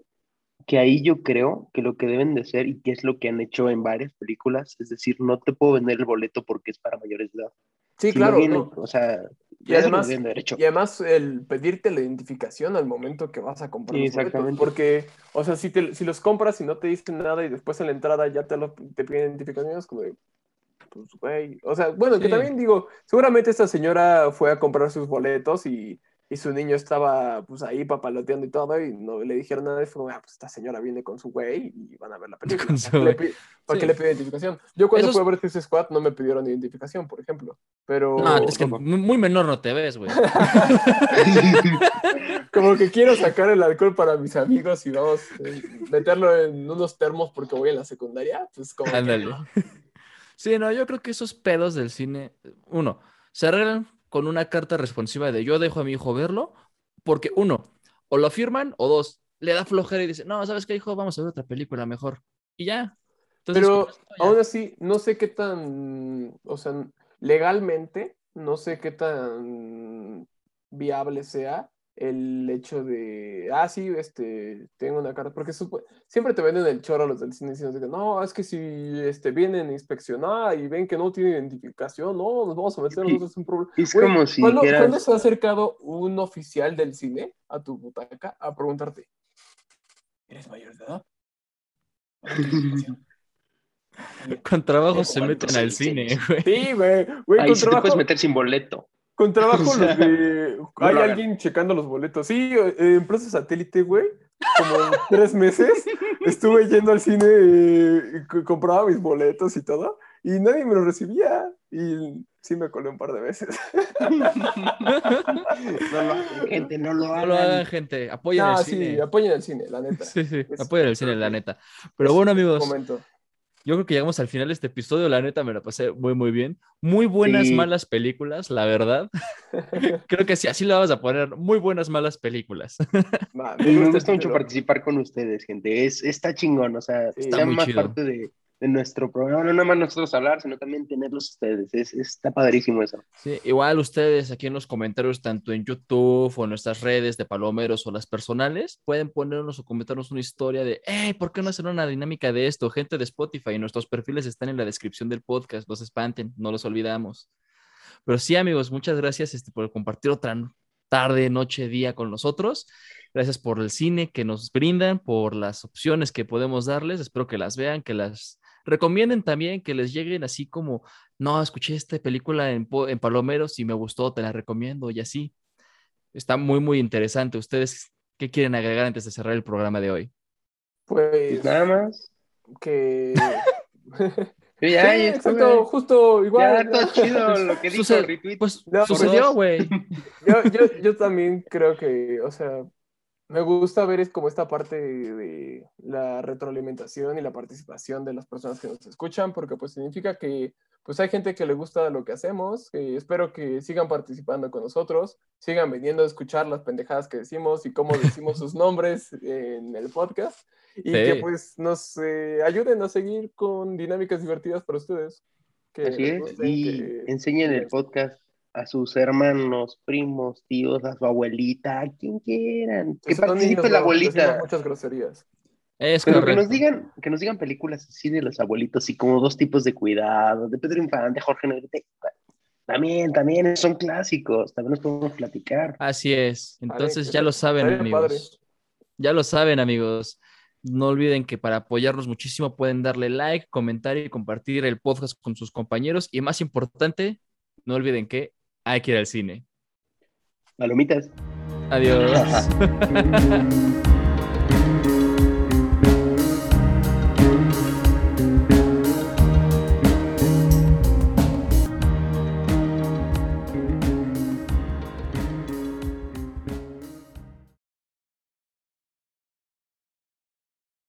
que ahí yo creo que lo que deben de ser y que es lo que han hecho en varias películas, es decir, no te puedo vender el boleto porque es para mayores de edad. Sí, Si no claro. viene, no. O sea, Y además- nos tiene derecho. Y además el pedirte la identificación al momento que vas a comprar Sí, los boletos, exactamente. porque, o sea, si, te- si los compras y no te dicen nada y después en la entrada ya te, lo, te piden identificación, es como de, pues, güey, o sea, bueno, que Sí. también digo, seguramente esta señora fue a comprar sus boletos y, y su niño estaba, pues, ahí papaloteando y todo, y no le dijeron nada, y fue ah, pues, esta señora viene con su güey y van a ver la película. Con ¿Para su le ¿Para Sí. qué le pide identificación? Yo cuando Esos- fui a ver Suicide Squad no me pidieron identificación, por ejemplo, pero... No, es que muy menor no te ves, güey. Como que quiero sacar el alcohol para mis amigos y vamos a meterlo en unos termos porque voy en la secundaria. Pues como que Ándale. no. Sí, no, yo creo que esos pedos del cine, uno, se arreglan con una carta responsiva de yo dejo a mi hijo verlo, porque uno, o lo firman, o dos, le da flojera y dice, no, ¿sabes qué, hijo? Vamos a ver otra película mejor. Y ya. Entonces, Pero ya- aún así, no sé qué tan, o sea, legalmente, no sé qué tan viable sea el hecho de, ah, sí, este, tengo una carta, porque supo- siempre te venden el choro los del cine diciendo que no, es que si este, vienen a inspeccionar y ven que no tiene identificación, no, nos vamos a meter nosotros en un problema. Es como si ¿cuándo, se ha acercado un oficial del cine a tu butaca a preguntarte, ¿eres mayor de edad? ¿No tienes identificación?" con trabajo se ¿Cuántos meten al cine, güey. Sí, güey, Ahí sí te puedes meter sin boleto. Con trabajo O sea, los de... Hay alguien checando los boletos. Sí, eh, en Plaza Satélite, güey, como tres meses estuve yendo al cine eh, compraba mis boletos y todo, y nadie me los recibía, y sí me colé un par de veces. No lo hagan, gente, no lo No hagan. lo hagan, gente. Apoyen Ah, el sí, cine. apoyen al cine, la neta. Sí, sí, Es- apoyen el cine, la neta. Pero es bueno, amigos, Momento. Yo creo que llegamos al final de este episodio. La neta me la pasé muy, muy bien. Muy buenas, Sí. malas películas, la verdad. creo que sí, así lo vamos a poner. Muy buenas, malas películas. Me gusta mucho participar con ustedes, gente. Es, está chingón, o sea, está muy más chido. parte de, de nuestro programa. No nada más nosotros hablar, sino también tenerlos ustedes. Es, está padrísimo eso. Sí, igual ustedes aquí en los comentarios, tanto en YouTube o en nuestras redes de Palomeros o las personales, pueden ponernos o comentarnos una historia de, hey, ¿por qué no hacer una dinámica de esto? Gente de Spotify, nuestros perfiles están en la descripción del podcast, no se espanten, no los olvidamos. Pero sí, amigos, muchas gracias este, por compartir otra tarde, noche, día con nosotros. Gracias por el cine que nos brindan, por las opciones que podemos darles. Espero que las vean, que las recomienden también, que les lleguen así como, no, escuché esta película en, en Palomeros y me gustó, te la recomiendo y así. Está muy, muy interesante. ¿Ustedes qué quieren agregar antes de cerrar el programa de hoy? Pues Pues nada más. que... Sí, exacto, justo igual. Ya, todo chido lo que dijo retweet. Pues No, sucedió, güey. Yo, yo, yo también creo que, o sea, me gusta ver es como esta parte de la retroalimentación y la participación de las personas que nos escuchan, porque pues significa que pues hay gente que le gusta lo que hacemos, que espero que sigan participando con nosotros, sigan viniendo a escuchar las pendejadas que decimos y cómo decimos sus nombres en el podcast, y Sí. que pues nos eh, ayuden a seguir con dinámicas divertidas para ustedes. Que Así es. gusten, Y que- enseñen el podcast a sus hermanos, primos, tíos, a su abuelita, a quien quieran. Que Si son participe niños, la abuelita. Muchas groserías. Es Pero que nos digan, que nos digan películas así de los abuelitos, y como dos tipos de cuidado, de Pedro Infante, Jorge Negrete. También, también son clásicos, también nos podemos platicar. Así es. Entonces que ya lo saben, amigos. padre. Ya lo saben, amigos. No olviden que para apoyarnos muchísimo pueden darle like, comentar y compartir el podcast con sus compañeros. Y más importante, no olviden que hay que ir al cine. Palomitas. Adiós.